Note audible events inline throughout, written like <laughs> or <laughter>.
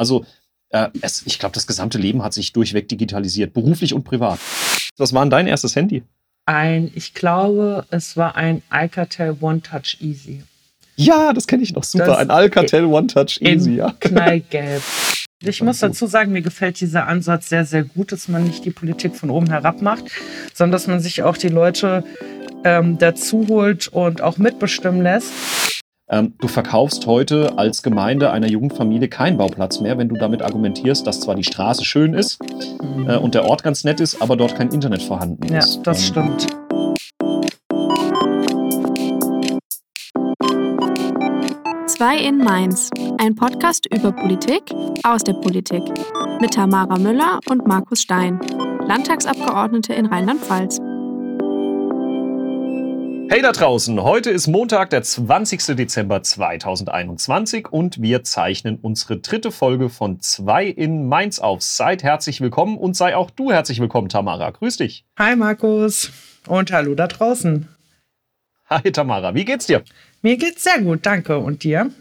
Also äh, es, ich glaube, das gesamte Leben hat sich durchweg digitalisiert, beruflich und privat. Was war denn dein erstes Handy? Ein, ich glaube, es war ein Alcatel One Touch Easy. Ja, das kenne ich noch super. Das ein Alcatel One Touch Easy, ja. Knallgelb. <laughs> Ich muss dazu sagen, mir gefällt dieser Ansatz sehr, sehr gut, dass man nicht die Politik von oben herab macht, sondern dass man sich auch die Leute ähm, dazu holt und auch mitbestimmen lässt. Ähm, du verkaufst heute als Gemeinde einer jungen Familie keinen Bauplatz mehr, wenn du damit argumentierst, dass zwar die Straße schön ist mhm. äh, und der Ort ganz nett ist, aber dort kein Internet vorhanden ist. Ja, das ähm, stimmt. Zwei in Mainz, ein Podcast über Politik aus der Politik mit Tamara Müller und Markus Stein, Landtagsabgeordnete in Rheinland-Pfalz. Hey da draußen, heute ist Montag, der 20. Dezember 2021 und wir zeichnen unsere dritte Folge von 2 in Mainz auf. Seid herzlich willkommen und sei auch du herzlich willkommen, Tamara. Grüß dich. Hi Markus und hallo da draußen. Hi Tamara, wie geht's dir? Mir geht's sehr gut, danke. Und dir?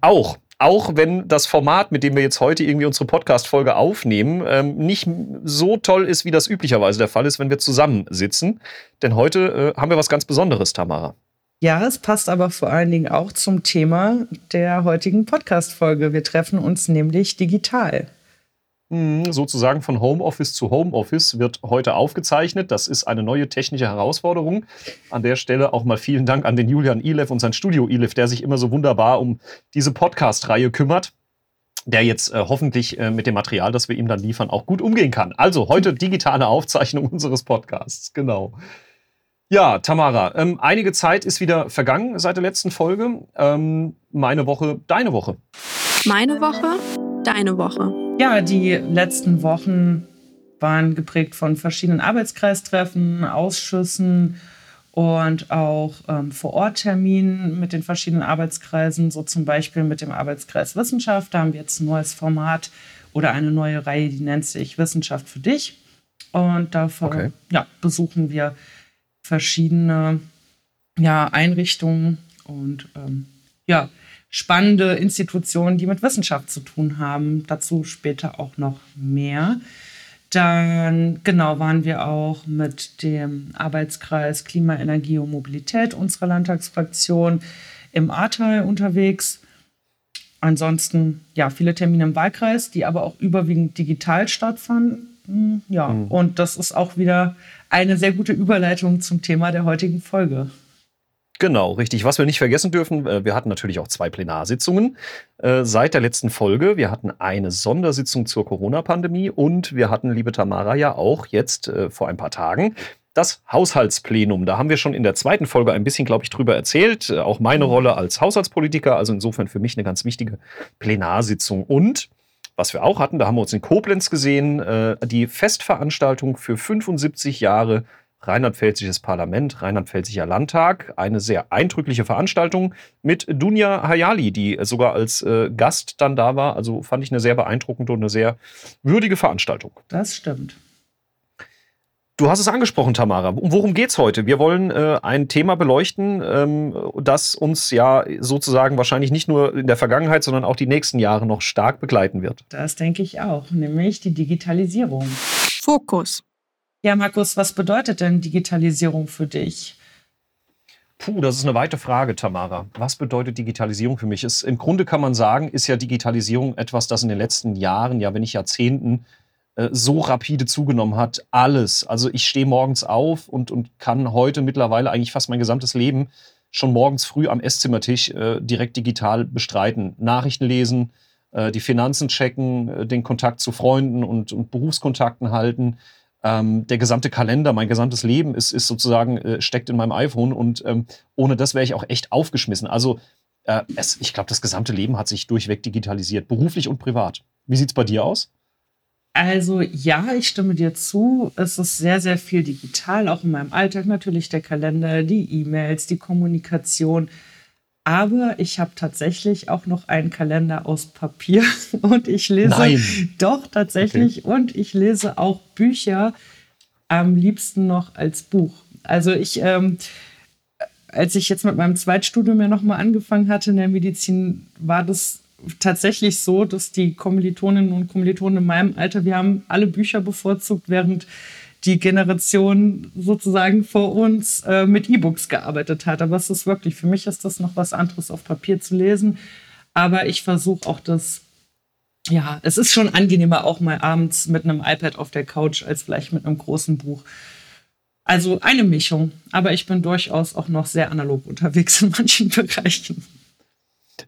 Auch auch wenn das Format, mit dem wir jetzt heute irgendwie unsere Podcast-Folge aufnehmen, ähm, nicht so toll ist, wie das üblicherweise der Fall ist, wenn wir zusammensitzen. Denn heute äh, haben wir was ganz Besonderes, Tamara. Ja, es passt aber vor allen Dingen auch zum Thema der heutigen Podcast-Folge. Wir treffen uns nämlich digital. Mhm, sozusagen von Homeoffice zu Homeoffice wird heute aufgezeichnet. Das ist eine neue technische Herausforderung. An der Stelle auch mal vielen Dank an den Julian Ilef und sein Studio Ilef, der sich immer so wunderbar um diese Podcast-Reihe kümmert der jetzt äh, hoffentlich äh, mit dem Material, das wir ihm dann liefern, auch gut umgehen kann. Also heute digitale Aufzeichnung <laughs> unseres Podcasts. Genau. Ja, Tamara, ähm, einige Zeit ist wieder vergangen seit der letzten Folge. Ähm, meine Woche, deine Woche. Meine Woche, deine Woche. Ja, die letzten Wochen waren geprägt von verschiedenen Arbeitskreistreffen, Ausschüssen und auch ähm, Vor-Ort-Terminen mit den verschiedenen Arbeitskreisen, so zum Beispiel mit dem Arbeitskreis Wissenschaft. Da haben wir jetzt ein neues Format oder eine neue Reihe, die nennt sich Wissenschaft für dich. Und dafür okay. ja, besuchen wir verschiedene ja, Einrichtungen und ähm, ja, spannende Institutionen, die mit Wissenschaft zu tun haben. Dazu später auch noch mehr. Dann, genau, waren wir auch mit dem Arbeitskreis Klima, Energie und Mobilität unserer Landtagsfraktion im Ahrtal unterwegs. Ansonsten, ja, viele Termine im Wahlkreis, die aber auch überwiegend digital stattfanden. Ja, mhm. und das ist auch wieder eine sehr gute Überleitung zum Thema der heutigen Folge. Genau, richtig. Was wir nicht vergessen dürfen, äh, wir hatten natürlich auch zwei Plenarsitzungen äh, seit der letzten Folge. Wir hatten eine Sondersitzung zur Corona-Pandemie und wir hatten, liebe Tamara, ja auch jetzt äh, vor ein paar Tagen das Haushaltsplenum. Da haben wir schon in der zweiten Folge ein bisschen, glaube ich, drüber erzählt. Auch meine Rolle als Haushaltspolitiker, also insofern für mich eine ganz wichtige Plenarsitzung. Und was wir auch hatten, da haben wir uns in Koblenz gesehen, die Festveranstaltung für 75 Jahre Rheinland-Pfälzisches Parlament, Rheinland-Pfälzischer Landtag. Eine sehr eindrückliche Veranstaltung mit Dunja Hayali, die sogar als äh, Gast dann da war. Also fand ich eine sehr beeindruckende und eine sehr würdige Veranstaltung. Das stimmt. Du hast es angesprochen, Tamara. Um worum geht es heute? Wir wollen äh, ein Thema beleuchten, ähm, das uns ja sozusagen wahrscheinlich nicht nur in der Vergangenheit, sondern auch die nächsten Jahre noch stark begleiten wird. Das denke ich auch, nämlich die Digitalisierung. Fokus. Ja, Markus, was bedeutet denn Digitalisierung für dich? Puh, das ist eine weite Frage, Tamara. Was bedeutet Digitalisierung für mich? Es, Im Grunde kann man sagen, ist ja Digitalisierung etwas, das in den letzten Jahren, ja wenn nicht Jahrzehnten, äh, so rapide zugenommen hat. Alles. Also ich stehe morgens auf und, und kann heute mittlerweile eigentlich fast mein gesamtes Leben schon morgens früh am Esszimmertisch äh, direkt digital bestreiten. Nachrichten lesen, äh, die Finanzen checken, äh, den Kontakt zu Freunden und, und Berufskontakten halten ähm, der gesamte Kalender, mein gesamtes Leben ist, ist sozusagen, äh, steckt in meinem iPhone und ähm, ohne das wäre ich auch echt aufgeschmissen. Also äh, es, ich glaube, das gesamte Leben hat sich durchweg digitalisiert, beruflich und privat. Wie sieht es bei dir aus? Also ja, ich stimme dir zu. Es ist sehr, sehr viel digital, auch in meinem Alltag natürlich der Kalender, die E-Mails, die Kommunikation. Aber ich habe tatsächlich auch noch einen Kalender aus Papier <laughs> und ich lese Nein. doch tatsächlich okay. und ich lese auch Bücher am liebsten noch als Buch. Also ich, ähm, als ich jetzt mit meinem Zweitstudium ja nochmal angefangen hatte in der Medizin, war das tatsächlich so, dass die Kommilitoninnen und Kommilitonen in meinem Alter, wir haben alle Bücher bevorzugt, während die Generation sozusagen vor uns äh, mit E-Books gearbeitet hat. Aber es ist wirklich, für mich ist das noch was anderes auf Papier zu lesen. Aber ich versuche auch das, ja, es ist schon angenehmer, auch mal abends mit einem iPad auf der Couch als vielleicht mit einem großen Buch. Also eine Mischung, aber ich bin durchaus auch noch sehr analog unterwegs in manchen <laughs> Bereichen.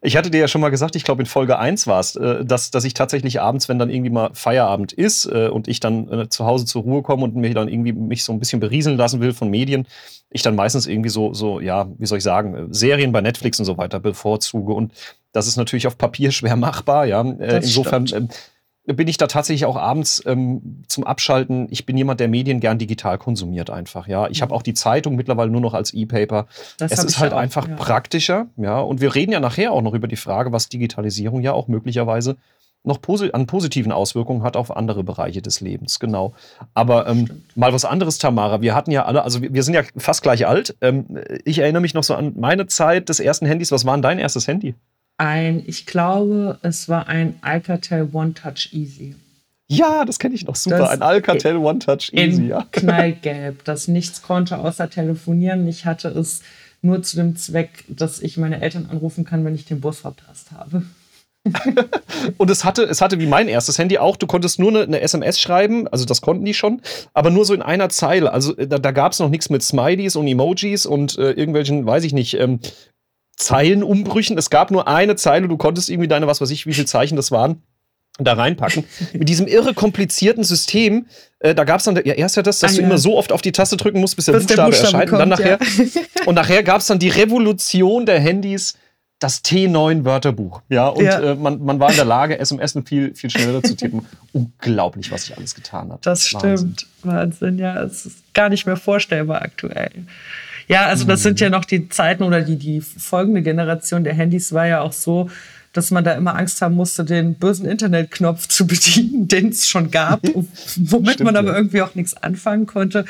Ich hatte dir ja schon mal gesagt, ich glaube in Folge 1 war es, äh, dass, dass ich tatsächlich abends, wenn dann irgendwie mal Feierabend ist äh, und ich dann äh, zu Hause zur Ruhe komme und mir dann irgendwie mich so ein bisschen berieseln lassen will von Medien, ich dann meistens irgendwie so, so, ja, wie soll ich sagen, Serien bei Netflix und so weiter bevorzuge. Und das ist natürlich auf Papier <laughs> schwer machbar, ja. Insofern stimmt bin ich da tatsächlich auch abends ähm, zum Abschalten. Ich bin jemand, der Medien gern digital konsumiert einfach. Ja, ich habe auch die Zeitung mittlerweile nur noch als E-Paper. Es ist halt auch, einfach ja. praktischer. Ja, und wir reden ja nachher auch noch über die Frage, was Digitalisierung ja auch möglicherweise noch posi an positiven Auswirkungen hat auf andere Bereiche des Lebens. Genau. Aber ähm, mal was anderes, Tamara. Wir hatten ja alle, also wir, wir sind ja fast gleich alt. Ähm, ich erinnere mich noch so an meine Zeit des ersten Handys. Was war denn dein erstes Handy? Ein, ich glaube, es war ein Alcatel One Touch Easy. Ja, das kenne ich noch super. Das ein Alcatel One Touch Easy, ja. <laughs> Knallgelb, das nichts konnte außer telefonieren. Ich hatte es nur zu dem Zweck, dass ich meine Eltern anrufen kann, wenn ich den Bus verpasst habe. <laughs> und es hatte, es hatte wie mein erstes Handy auch, du konntest nur eine, eine SMS schreiben, also das konnten die schon, aber nur so in einer Zeile. Also äh, da, da gab es noch nichts mit Smileys und Emojis und äh, irgendwelchen, weiß ich nicht, ähm, Zeilenumbrüchen. Es gab nur eine Zeile, du konntest irgendwie deine, was weiß ich, wie viele Zeichen das waren, da reinpacken. <laughs> Mit diesem irre komplizierten System, äh, da gab es dann ja, erst ja das, dass ah, du ja. immer so oft auf die Taste drücken musst, bis der, bis Buchstabe, der Buchstabe erscheint. Kommt, und, dann nachher, ja. <laughs> und nachher gab es dann die Revolution der Handys, das T9-Wörterbuch. Ja, und ja. Äh, man, man war in der Lage, SMS viel, viel schneller zu tippen. Unglaublich, was sich alles getan hat. Das Wahnsinn. stimmt. Wahnsinn, ja. Es ist gar nicht mehr vorstellbar aktuell. Ja, also das sind ja noch die Zeiten oder die, die folgende Generation der Handys war ja auch so, dass man da immer Angst haben musste, den bösen Internetknopf zu bedienen, <laughs> den es schon gab, <laughs> womit Stimmt, man aber ja. irgendwie auch nichts anfangen konnte.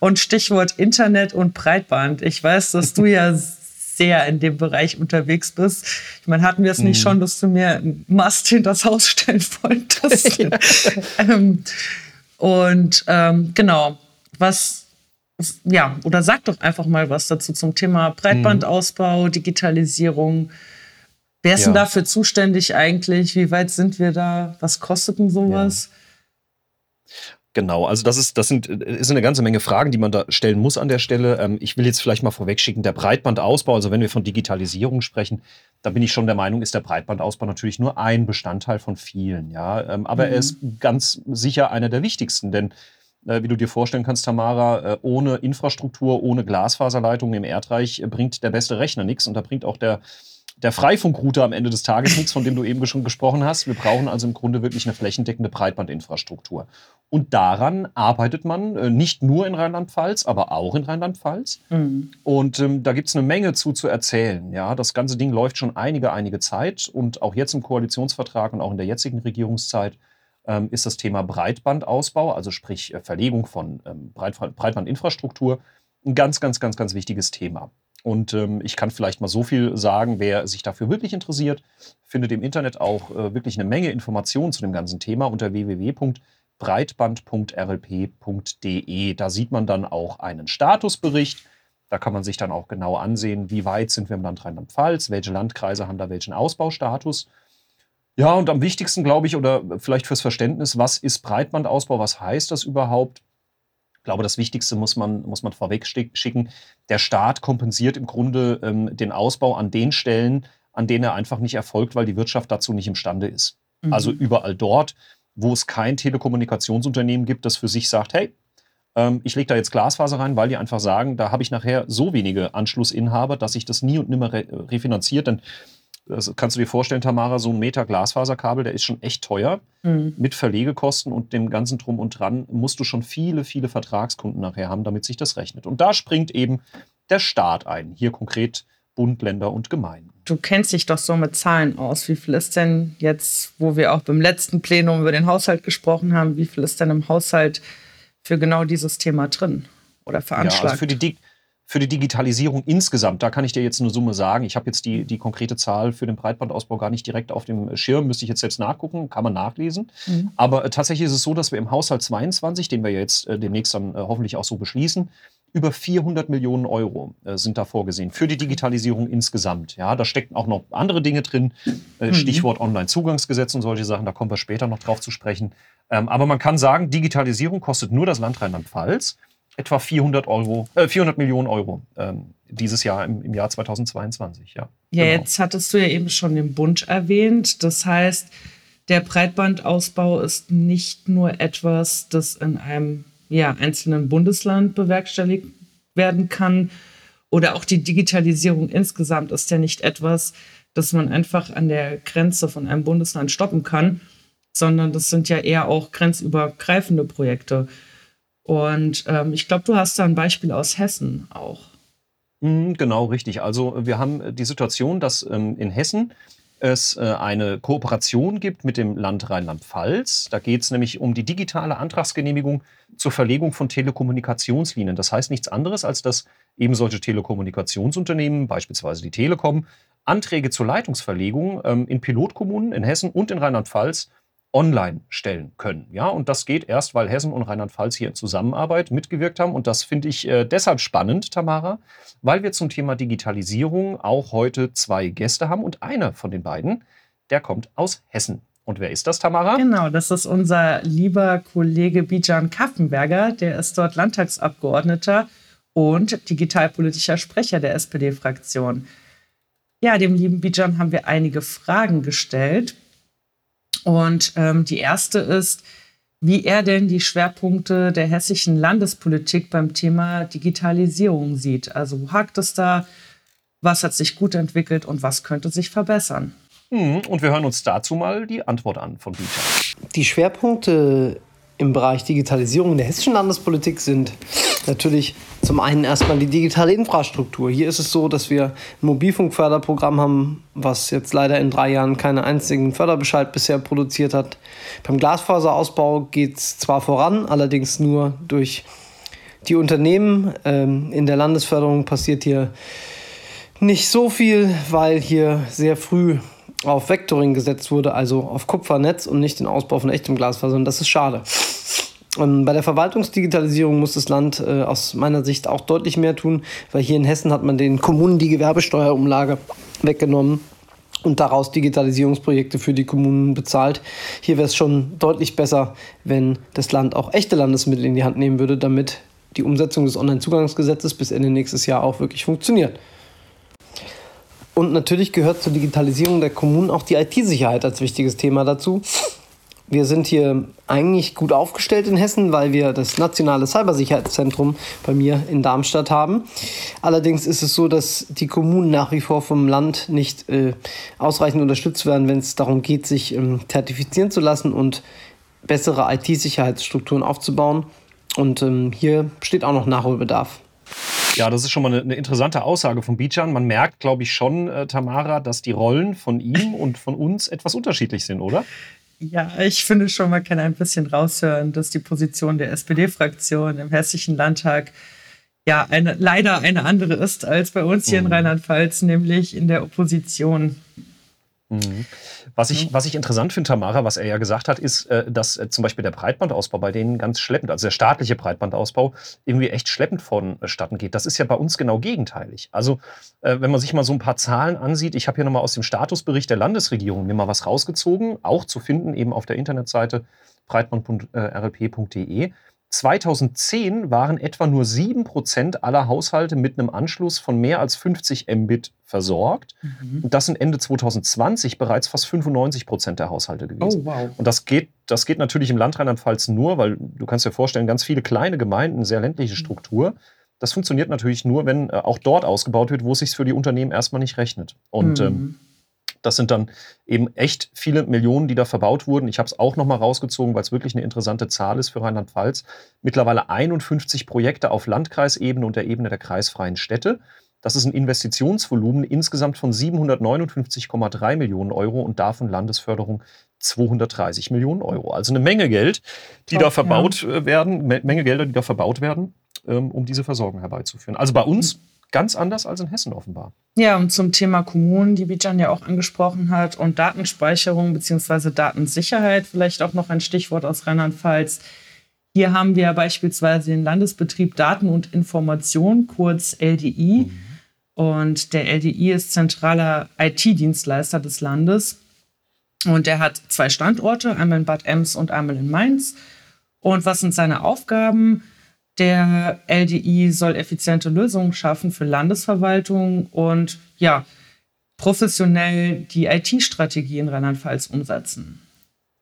Und Stichwort Internet und Breitband. Ich weiß, dass du ja <laughs> sehr in dem Bereich unterwegs bist. Ich meine, hatten wir es nicht mhm. schon, dass du mir einen Mast hinter das Haus stellen wolltest? ähm, und ähm, genau, was ja, oder sag doch einfach mal was dazu zum Thema Breitbandausbau, mhm. Digitalisierung. Wer ist ja. denn dafür zuständig eigentlich? Wie weit sind wir da? Was kostet denn sowas? Ja. Genau, also das ist, das sind, ist eine ganze Menge Fragen, die man da stellen muss an der Stelle. Ähm, ich will jetzt vielleicht mal vorwegschicken, der Breitbandausbau, also wenn wir von Digitalisierung sprechen, da bin ich schon der Meinung, ist der Breitbandausbau natürlich nur ein Bestandteil von vielen, ja. Ähm, aber mhm. er ist ganz sicher einer der wichtigsten, denn äh, wie du dir vorstellen kannst, Tamara, äh, ohne Infrastruktur, ohne Glasfaserleitungen im Erdreich äh, bringt der beste Rechner nichts und da bringt auch der, der Freifunkrouter am Ende des Tages nichts, von dem du eben schon gesprochen hast. Wir brauchen also im Grunde wirklich eine flächendeckende Breitbandinfrastruktur. Und daran arbeitet man äh, nicht nur in Rheinland-Pfalz, aber auch in Rheinland-Pfalz. Mhm. Und ähm, da gibt es eine Menge zu zu erzählen. Ja, das ganze Ding läuft schon einige, einige Zeit und auch jetzt im Koalitionsvertrag und auch in der jetzigen Regierungszeit ist das Thema Breitbandausbau, also sprich äh, Verlegung von ähm, Breitbandinfrastruktur, ein ganz, ganz, ganz, ganz wichtiges Thema. Und ähm, ich kann vielleicht mal so viel sagen, wer sich dafür wirklich interessiert, findet im Internet auch äh, wirklich eine Menge Informationen zu dem ganzen Thema unter www.breitband.rlp.de. Da sieht man dann auch einen Statusbericht. Da kann man sich dann auch genau ansehen, wie weit sind wir im Land Rheinland-Pfalz, welche Landkreise haben da welchen Ausbaustatus. Ja, und am wichtigsten, glaube ich, oder vielleicht fürs Verständnis, was ist Breitbandausbau, was heißt das überhaupt? Ich glaube, das Wichtigste muss man, muss man vorweg schicken. Der Staat kompensiert im Grunde ähm, den Ausbau an den Stellen, an denen er einfach nicht erfolgt, weil die Wirtschaft dazu nicht imstande ist. Mhm. Also überall dort, wo es kein Telekommunikationsunternehmen gibt, das für sich sagt, hey, ähm, ich lege da jetzt Glasfaser rein, weil die einfach sagen, da habe ich nachher so wenige Anschlussinhaber, dass sich das nie und nimmer re refinanziert. Denn das kannst du dir vorstellen, Tamara, so ein Meter Glasfaserkabel, der ist schon echt teuer. Mhm. Mit Verlegekosten und dem ganzen Drum und Dran musst du schon viele, viele Vertragskunden nachher haben, damit sich das rechnet. Und da springt eben der Staat ein. Hier konkret Bund, Länder und Gemeinden. Du kennst dich doch so mit Zahlen aus. Wie viel ist denn jetzt, wo wir auch beim letzten Plenum über den Haushalt gesprochen haben, wie viel ist denn im Haushalt für genau dieses Thema drin oder veranschlagt? Ja, also für die, Für die Digitalisierung insgesamt, da kann ich dir jetzt eine Summe sagen. Ich habe jetzt die, die konkrete Zahl für den Breitbandausbau gar nicht direkt auf dem Schirm, müsste ich jetzt selbst nachgucken, kann man nachlesen. Mhm. Aber äh, tatsächlich ist es so, dass wir im Haushalt 22, den wir jetzt äh, demnächst dann äh, hoffentlich auch so beschließen, über 400 Millionen Euro äh, sind da vorgesehen für die Digitalisierung insgesamt. Ja, da stecken auch noch andere Dinge drin, äh, mhm. Stichwort Online-Zugangsgesetz und solche Sachen, da kommen wir später noch drauf zu sprechen. Ähm, aber man kann sagen, Digitalisierung kostet nur das Land Rheinland-Pfalz etwa 400, Euro, äh, 400 Millionen Euro ähm, dieses Jahr im, im, Jahr 2022. Ja, ja genau. jetzt hattest du ja eben schon den Bund erwähnt. Das heißt, der Breitbandausbau ist nicht nur etwas, das in einem ja, einzelnen Bundesland bewerkstelligt werden kann. Oder auch die Digitalisierung insgesamt ist ja nicht etwas, das man einfach an der Grenze von einem Bundesland stoppen kann, sondern das sind ja eher auch grenzübergreifende Projekte. Und ähm, ich glaube, du hast da ein Beispiel aus Hessen auch. Mhm, genau, richtig. Also wir haben die Situation, dass ähm, in Hessen es äh, eine Kooperation gibt mit dem Land Rheinland-Pfalz. Da geht es nämlich um die digitale Antragsgenehmigung zur Verlegung von Telekommunikationslinien. Das heißt nichts anderes, als dass eben solche Telekommunikationsunternehmen, beispielsweise die Telekom, Anträge zur Leitungsverlegung ähm, in Pilotkommunen in Hessen und in Rheinland-Pfalz online stellen können. Ja, und das geht erst, weil Hessen und Rheinland-Pfalz hier in Zusammenarbeit mitgewirkt haben. Und das finde ich äh, deshalb spannend, Tamara, weil wir zum Thema Digitalisierung auch heute zwei Gäste haben. Und einer von den beiden, der kommt aus Hessen. Und wer ist das, Tamara? Genau, das ist unser lieber Kollege Bijan Kaffenberger. Der ist dort Landtagsabgeordneter und digitalpolitischer Sprecher der SPD-Fraktion. Ja, dem lieben Bijan haben wir einige Fragen gestellt. Und ähm, die erste ist, wie er denn die Schwerpunkte der hessischen Landespolitik beim Thema Digitalisierung sieht. Also wo hakt es da? Was hat sich gut entwickelt und was könnte sich verbessern? Hm, und wir hören uns dazu mal die Antwort an von Dieter. Die Schwerpunkte im Bereich Digitalisierung der hessischen Landespolitik sind natürlich zum einen erstmal die digitale Infrastruktur. Hier ist es so, dass wir ein Mobilfunkförderprogramm haben, was jetzt leider in drei Jahren keinen einzigen Förderbescheid bisher produziert hat. Beim Glasfaserausbau geht es zwar voran, allerdings nur durch die Unternehmen. Ähm, in der Landesförderung passiert hier nicht so viel, weil hier sehr früh auf Vectoring gesetzt wurde, also auf Kupfernetz und nicht den Ausbau von echtem Glasfaser. Und das ist schade. Bei der Verwaltungsdigitalisierung muss das Land äh, aus meiner Sicht auch deutlich mehr tun, weil hier in Hessen hat man den Kommunen die Gewerbesteuerumlage weggenommen und daraus Digitalisierungsprojekte für die Kommunen bezahlt. Hier wäre es schon deutlich besser, wenn das Land auch echte Landesmittel in die Hand nehmen würde, damit die Umsetzung des Onlinezugangsgesetzes bis Ende nächstes Jahr auch wirklich funktioniert. Und natürlich gehört zur Digitalisierung der Kommunen auch die IT-Sicherheit als wichtiges Thema dazu. Wir sind hier eigentlich gut aufgestellt in Hessen, weil wir das nationale Cybersicherheitszentrum bei mir in Darmstadt haben. Allerdings ist es so, dass die Kommunen nach wie vor vom Land nicht äh, ausreichend unterstützt werden, wenn es darum geht, sich ähm, zertifizieren zu lassen und bessere IT-Sicherheitsstrukturen aufzubauen. Und ähm, hier besteht auch noch Nachholbedarf. Ja, das ist schon mal eine, eine interessante Aussage von Bijan. Man merkt, glaube ich, schon, äh, Tamara, dass die Rollen von ihm <laughs> und von uns etwas unterschiedlich sind, oder? Ja, ich finde schon, man kann ein bisschen raushören, dass die Position der SPD-Fraktion im Hessischen Landtag ja eine, leider eine andere ist als bei uns hier mhm. in Rheinland-Pfalz, nämlich in der Opposition. Mhm. Was ich, was ich interessant finde, Tamara, was er ja gesagt hat, ist, äh, dass äh, zum Beispiel der Breitbandausbau bei denen ganz schleppend, also der staatliche Breitbandausbau, irgendwie echt schleppend vonstatten geht. Das ist ja bei uns genau gegenteilig. Also, äh, wenn man sich mal so ein paar Zahlen ansieht, ich habe hier nochmal aus dem Statusbericht der Landesregierung mir mal was rausgezogen, auch zu finden eben auf der Internetseite breitband.rlp.de. 2010 waren etwa nur 7% aller Haushalte mit einem Anschluss von mehr als 50 Mbit versorgt. Mhm. Und das sind Ende 2020 bereits fast 95% der Haushalte gewesen. Oh, wow. Und das geht, das geht natürlich im Land Rheinland-Pfalz nur, weil du kannst dir vorstellen, ganz viele kleine Gemeinden, sehr ländliche mhm. Struktur. Das funktioniert natürlich nur, wenn äh, auch dort ausgebaut wird, wo es sich für die Unternehmen erstmal nicht rechnet. Und mhm. ähm, das sind dann eben echt viele Millionen, die da verbaut wurden. Ich habe es auch nochmal rausgezogen, weil es wirklich eine interessante Zahl ist für Rheinland-Pfalz. Mittlerweile 51 Projekte auf Landkreisebene und der Ebene der kreisfreien Städte. Das ist ein Investitionsvolumen insgesamt von 759,3 Millionen Euro und davon Landesförderung 230 Millionen Euro. Also eine Menge Geld, die Top, da verbaut ja. Äh, werden, Menge Gelder, die da verbaut werden. ähm, um diese Versorgung herbeizuführen. Also bei uns ganz anders als in Hessen offenbar. Ja, und zum Thema Kommunen, die Bijan ja auch angesprochen hat, und Datenspeicherung bzw. Datensicherheit, vielleicht auch noch ein Stichwort aus Rheinland-Pfalz. Hier haben wir beispielsweise den Landesbetrieb Daten und Information, kurz LDI. Mhm. Und der LDI ist zentraler IT-Dienstleister des Landes. Und er hat zwei Standorte, einmal in Bad Ems und einmal in Mainz. Und was sind seine Aufgaben? Der LDI soll effiziente Lösungen schaffen für Landesverwaltung und ja, professionell die IT-Strategie in Rheinland-Pfalz umsetzen.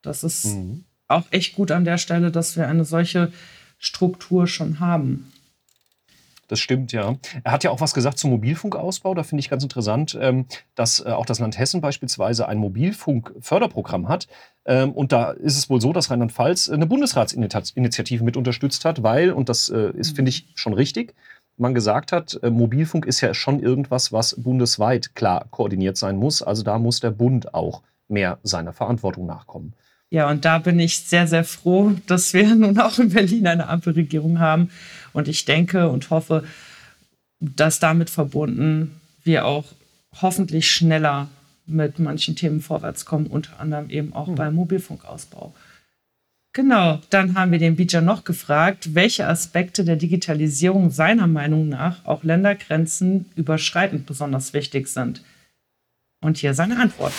Das ist mhm. auch echt gut an der Stelle, dass wir eine solche Struktur schon haben. Das stimmt, ja. Er hat ja auch was gesagt zum Mobilfunkausbau. Da finde ich ganz interessant, ähm, dass äh, auch das Land Hessen beispielsweise ein Mobilfunkförderprogramm hat. Ähm, und da ist es wohl so, dass Rheinland-Pfalz eine Bundesratsinitiative mit unterstützt hat, weil, und das äh, ist, finde ich, schon richtig, man gesagt hat, äh, Mobilfunk ist ja schon irgendwas, was bundesweit klar koordiniert sein muss. Also da muss der Bund auch mehr seiner Verantwortung nachkommen. Ja, und da bin ich sehr, sehr froh, dass wir <laughs> nun auch in Berlin eine Ampelregierung haben. Und ich denke und hoffe, dass damit verbunden wir auch hoffentlich schneller mit manchen Themen vorwärts kommen, unter anderem eben auch mhm. beim Mobilfunkausbau. Genau, dann haben wir den Bija noch gefragt, welche Aspekte der Digitalisierung seiner Meinung nach auch Ländergrenzen überschreitend besonders wichtig sind. Und hier seine Antwort.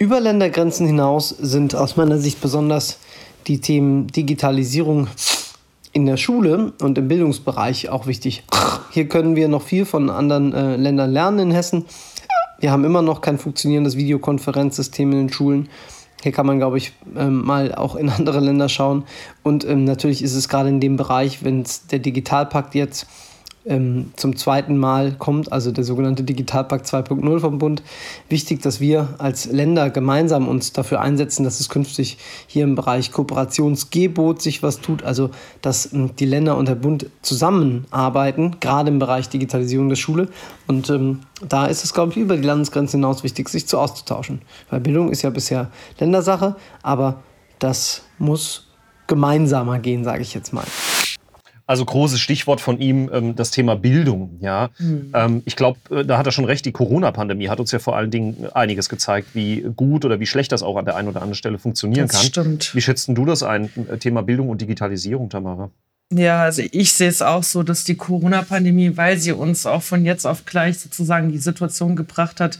Über Ländergrenzen hinaus sind aus meiner Sicht besonders die Themen Digitalisierung in der Schule und im Bildungsbereich auch wichtig. Hier können wir noch viel von anderen äh, Ländern lernen in Hessen. Wir haben immer noch kein funktionierendes Videokonferenzsystem in den Schulen. Hier kann man, glaube ich, ähm, mal auch in <laughs> andere Länder schauen. Und ähm, natürlich ist es gerade in dem Bereich, wenn der Digitalpakt jetzt ähm, zum zweiten Mal kommt, also der sogenannte Digitalpakt 2.0 vom Bund. Wichtig, dass wir als Länder gemeinsam uns dafür einsetzen, dass es künftig hier im Bereich Kooperationsgebot sich was tut, also dass ähm, die Länder und der Bund zusammenarbeiten, gerade im Bereich Digitalisierung der Schule. Und ähm, da ist es, glaube ich, über die Landesgrenze hinaus wichtig, sich zu auszutauschen. Weil Bildung ist ja bisher Ländersache, aber das muss gemeinsamer gehen, sage ich jetzt mal. Also großes Stichwort von ihm, ähm, das Thema Bildung. Ja, mhm. ähm, ich glaube, äh, da hat er schon recht. Die Corona-Pandemie hat uns ja vor allen Dingen einiges gezeigt, wie gut oder wie schlecht das auch an der einen oder anderen Stelle funktionieren das kann. Stimmt. Wie schätzt du das ein? Äh, Thema Bildung und Digitalisierung, Tamara? Ja, also ich sehe es auch so, dass die Corona-Pandemie, weil sie uns auch von jetzt auf gleich sozusagen die Situation gebracht hat,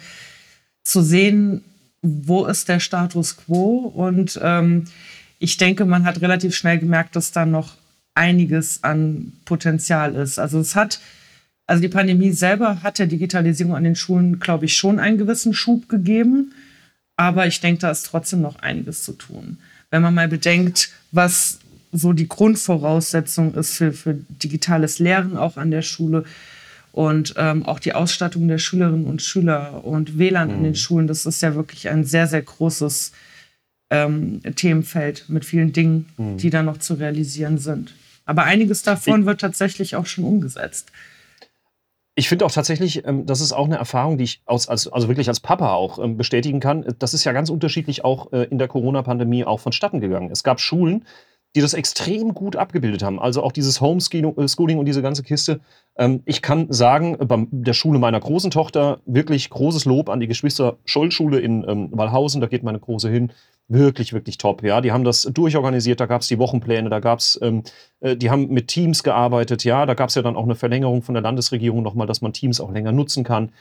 zu sehen, wo ist der Status quo und ähm, ich denke, man hat relativ schnell gemerkt, dass da noch einiges an Potenzial ist. Also es hat, also die Pandemie selber hat der Digitalisierung an den Schulen, glaube ich, schon einen gewissen Schub gegeben. Aber ich denke, da ist trotzdem noch einiges zu tun. Wenn man mal bedenkt, was so die Grundvoraussetzung ist für, für digitales Lehren auch an der Schule und ähm, auch die Ausstattung der Schülerinnen und Schüler und WLAN mhm. an den Schulen, das ist ja wirklich ein sehr, sehr großes ähm, Themenfeld mit vielen Dingen, mhm. die da noch zu realisieren sind. Aber einiges davon ich, wird tatsächlich auch schon umgesetzt. Ich finde auch tatsächlich, ähm, das ist auch eine Erfahrung, die ich aus, als, also wirklich als Papa auch ähm, bestätigen kann. Das ist ja ganz unterschiedlich auch äh, in der Corona-Pandemie auch vonstatten gegangen. Es gab Schulen, die das extrem gut abgebildet haben. Also auch dieses Homeschooling äh, und diese ganze Kiste. Ähm, ich kann sagen, bei der Schule meiner großen Tochter wirklich großes Lob an die Geschwister Scholl-Schule in Walhausen. Da geht meine Große hin wirklich, wirklich top. Ja, die haben das durchorganisiert, da gab es die Wochenpläne, da gab es, ähm, äh, die haben mit Teams gearbeitet, ja, da gab es ja dann auch eine Verlängerung von der Landesregierung nochmal, dass man Teams auch länger nutzen kann.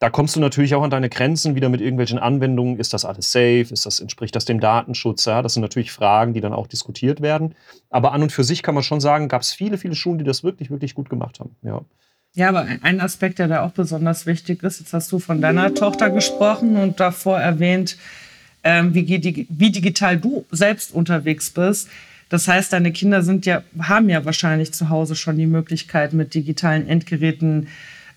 Da kommst du natürlich auch an deine Grenzen wieder mit irgendwelchen Anwendungen. Ist das alles safe? Ist das, entspricht das dem Datenschutz? Ja, das sind natürlich Fragen, die dann auch diskutiert werden. Aber an und für sich kann man schon sagen, gab es viele, viele Schulen, die das wirklich, wirklich gut gemacht haben. Ja. Ja, aber ein Aspekt, der da auch besonders wichtig ist, jetzt hast du von deiner Tochter gesprochen und davor erwähnt, ähm, wie, wie digital du selbst unterwegs bist. Das heißt, deine Kinder sind ja, haben ja wahrscheinlich zu Hause schon die Möglichkeit, mit digitalen Endgeräten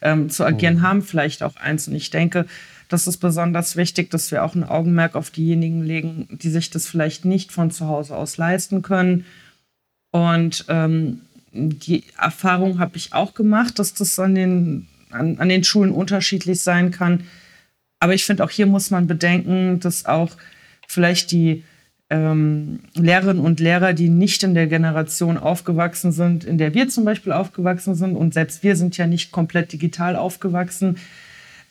ähm, zu agieren, mhm. haben vielleicht auch eins. Und ich denke, das ist besonders wichtig, dass wir auch ein Augenmerk auf diejenigen legen, die sich das vielleicht nicht von zu Hause aus leisten können. Und ähm, die Erfahrung habe ich auch gemacht, dass das an den, an, an den Schulen unterschiedlich sein kann. Aber ich finde, auch hier muss man bedenken, dass auch vielleicht die ähm, Lehrerinnen und Lehrer, die nicht in der Generation aufgewachsen sind, in der wir zum Beispiel aufgewachsen sind, und selbst wir sind ja nicht komplett digital aufgewachsen,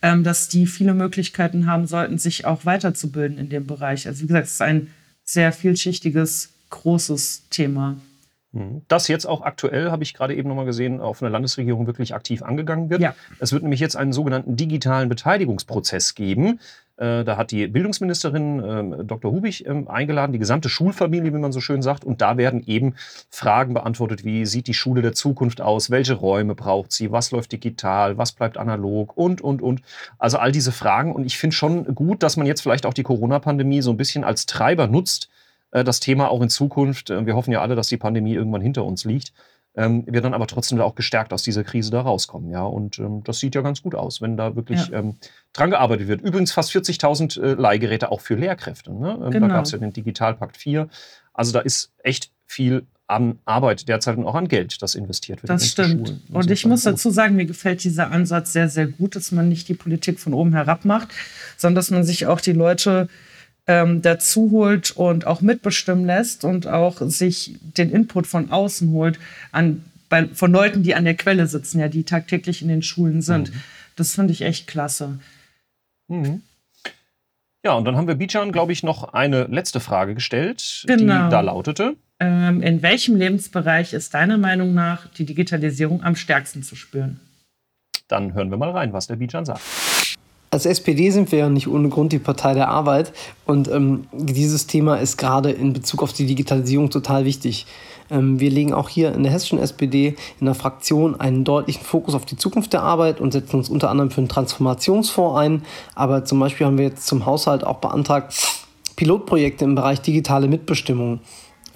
ähm, dass die viele Möglichkeiten haben sollten, sich auch weiterzubilden in dem Bereich. Also wie gesagt, es ist ein sehr vielschichtiges, großes Thema. Mhm. Das jetzt auch aktuell, habe ich gerade eben nochmal gesehen, auf einer Landesregierung wirklich aktiv angegangen wird. Ja. Es wird nämlich jetzt einen sogenannten digitalen Beteiligungsprozess geben. Äh, da hat die Bildungsministerin ähm, Dr. Hubig ähm, eingeladen, die gesamte Schulfamilie, wie man so schön sagt. Und da werden eben Fragen beantwortet, wie sieht die Schule der Zukunft aus, welche Räume braucht sie, was läuft digital, was bleibt analog und, und, und. Also all diese Fragen. Und ich finde schon gut, dass man jetzt vielleicht auch die Corona-Pandemie so ein bisschen als Treiber nutzt, das Thema auch in Zukunft, äh, wir hoffen ja alle, dass die Pandemie irgendwann hinter uns liegt, ähm, wir dann aber trotzdem auch gestärkt aus dieser Krise da rauskommen. Ja? Und ähm, das sieht ja ganz gut aus, wenn da wirklich ja. ähm, dran gearbeitet wird. Übrigens fast 40.000 äh, Leihgeräte auch für Lehrkräfte. Ne? Genau. Da gab es ja den Digitalpakt 4. Also da ist echt viel an Arbeit derzeit und auch an Geld, das investiert wird. Das stimmt. Schulen. Und ich muss dazu sagen, mir gefällt dieser Ansatz sehr, sehr gut, dass man nicht die Politik von oben herab macht, sondern dass man sich auch die Leute ähm, dazu holt und auch mitbestimmen lässt und auch sich den Input von außen holt an, bei, von Leuten, die an der Quelle sitzen, ja, die tagtäglich in den Schulen sind. Mhm. Das finde ich echt klasse. Mhm. Ja, und dann haben wir Bijan, glaube ich, noch eine letzte Frage gestellt, genau. die da lautete. Ähm, in welchem Lebensbereich ist deiner Meinung nach die Digitalisierung am stärksten zu spüren? Dann hören wir mal rein, was der Bijan sagt. Als SPD sind wir ja nicht ohne Grund die Partei der Arbeit und ähm, dieses Thema ist gerade in Bezug auf die Digitalisierung total wichtig. Ähm, wir legen auch hier in der hessischen SPD in der Fraktion einen deutlichen Fokus auf die Zukunft der Arbeit und setzen uns unter anderem für einen Transformationsfonds ein. Aber zum Beispiel haben wir jetzt zum Haushalt auch beantragt, Pilotprojekte im Bereich digitale Mitbestimmung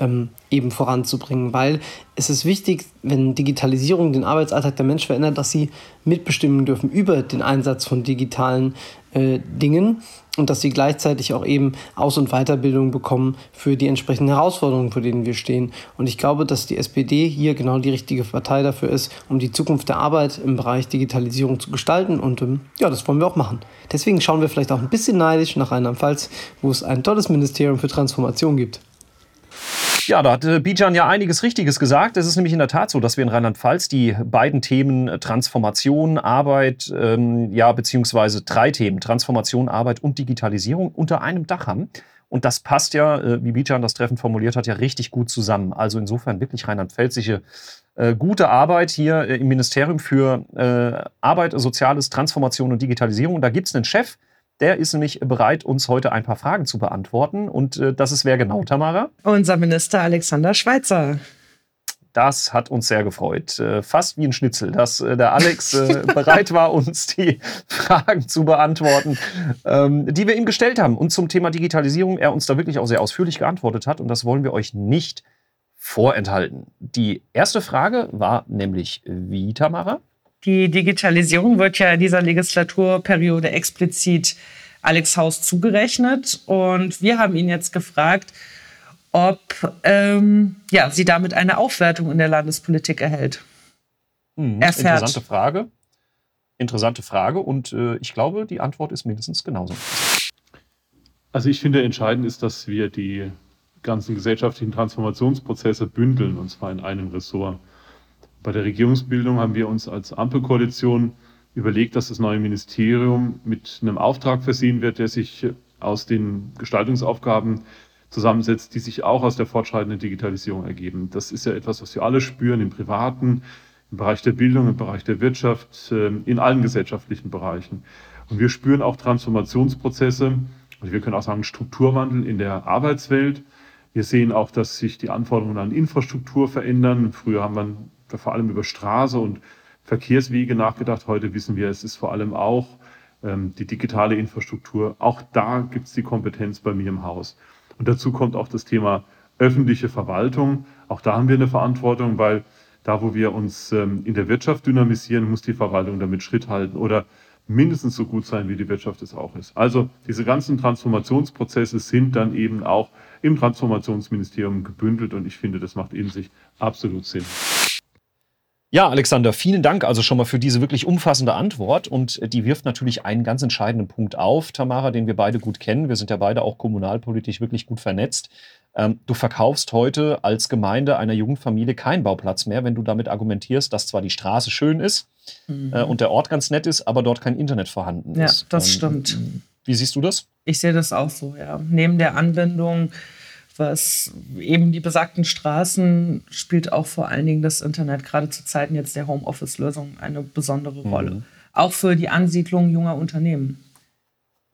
ähm, eben voranzubringen, weil es ist wichtig, wenn Digitalisierung den Arbeitsalltag der Menschen verändert, dass sie mitbestimmen dürfen über den Einsatz von digitalen äh, Dingen und dass sie gleichzeitig auch eben Aus- und Weiterbildung bekommen für die entsprechenden Herausforderungen, vor denen wir stehen. Und ich glaube, dass die SPD hier genau die richtige Partei dafür ist, um die Zukunft der Arbeit im Bereich Digitalisierung zu gestalten. Und ähm, ja, das wollen wir auch machen. Deswegen schauen wir vielleicht auch ein bisschen neidisch nach Rheinland-Pfalz, wo es ein tolles Ministerium für Transformation gibt. Ja, da hat Bijan ja einiges Richtiges gesagt. Es ist nämlich in der Tat so, dass wir in Rheinland-Pfalz die beiden Themen äh, Transformation, Arbeit, ähm, ja, beziehungsweise drei Themen, Transformation, Arbeit und Digitalisierung unter einem Dach haben. Und das passt ja, äh, wie Bijan das Treffen formuliert hat, ja richtig gut zusammen. Also insofern wirklich rheinland-pfälzische äh, gute Arbeit hier äh, im Ministerium für äh, Arbeit, Soziales, Transformation und Digitalisierung. Da gibt es einen Chef, der ist nämlich bereit, uns heute ein paar Fragen zu beantworten. Und äh, das ist wer genau, Tamara? Unser Minister Alexander Schweitzer. Das hat uns sehr gefreut. Äh, fast wie ein Schnitzel, dass äh, der Alex äh, <laughs> bereit war, uns die Fragen zu beantworten, ähm, die wir ihm gestellt haben. Und zum Thema Digitalisierung er uns da wirklich auch sehr ausführlich geantwortet hat. Und das wollen wir euch nicht vorenthalten. Die erste Frage war nämlich wie, Tamara? Die Digitalisierung wird ja in dieser Legislaturperiode explizit Alex Haus zugerechnet. Und wir haben ihn jetzt gefragt, ob ähm, ja, sie damit eine Aufwertung in der Landespolitik erhält. Mhm, interessante Frage. Interessante Frage. Und äh, ich glaube, die Antwort ist mindestens genauso. Also ich finde, entscheidend ist, dass wir die ganzen gesellschaftlichen Transformationsprozesse bündeln, und zwar in einem Ressort. Bei der Regierungsbildung haben wir uns als Ampelkoalition überlegt, dass das neue Ministerium mit einem Auftrag versehen wird, der sich aus den Gestaltungsaufgaben zusammensetzt, die sich auch aus der fortschreitenden Digitalisierung ergeben. Das ist ja etwas, was wir alle spüren im privaten, im Bereich der Bildung, im Bereich der Wirtschaft, ähm, in allen gesellschaftlichen Bereichen. Und wir spüren auch Transformationsprozesse, also wir können auch sagen Strukturwandel in der Arbeitswelt. Wir sehen auch, dass sich die Anforderungen an Infrastruktur verändern. Früher haben wir vor allem über Straße und Verkehrswege nachgedacht. Heute wissen wir, es ist vor allem auch ähm, die digitale Infrastruktur. Auch da gibt es die Kompetenz bei mir im Haus. Und dazu kommt auch das Thema öffentliche Verwaltung. Auch da haben wir eine Verantwortung, weil da, wo wir uns ähm, in der Wirtschaft dynamisieren, muss die Verwaltung damit Schritt halten oder mindestens so gut sein, wie die Wirtschaft es auch ist. Also diese ganzen Transformationsprozesse sind dann eben auch im Transformationsministerium gebündelt und ich finde, das macht in sich absolut Sinn. Ja, Alexander, vielen Dank also schon mal für diese wirklich umfassende Antwort. Und die wirft natürlich einen ganz entscheidenden Punkt auf, Tamara, den wir beide gut kennen. Wir sind ja beide auch kommunalpolitisch wirklich gut vernetzt. Ähm, du verkaufst heute als Gemeinde einer jungen Familie keinen Bauplatz mehr, wenn du damit argumentierst, dass zwar die Straße schön ist mhm. äh, und der Ort ganz nett ist, aber dort kein Internet vorhanden ja, ist. Ja, das ähm, stimmt. Wie siehst du das? Ich sehe das auch so, ja. Neben der Anbindung was eben die besagten Straßen spielt auch vor allen Dingen das Internet gerade zu Zeiten jetzt der Homeoffice-Lösung eine besondere Rolle. Mhm. Auch für die Ansiedlung junger Unternehmen.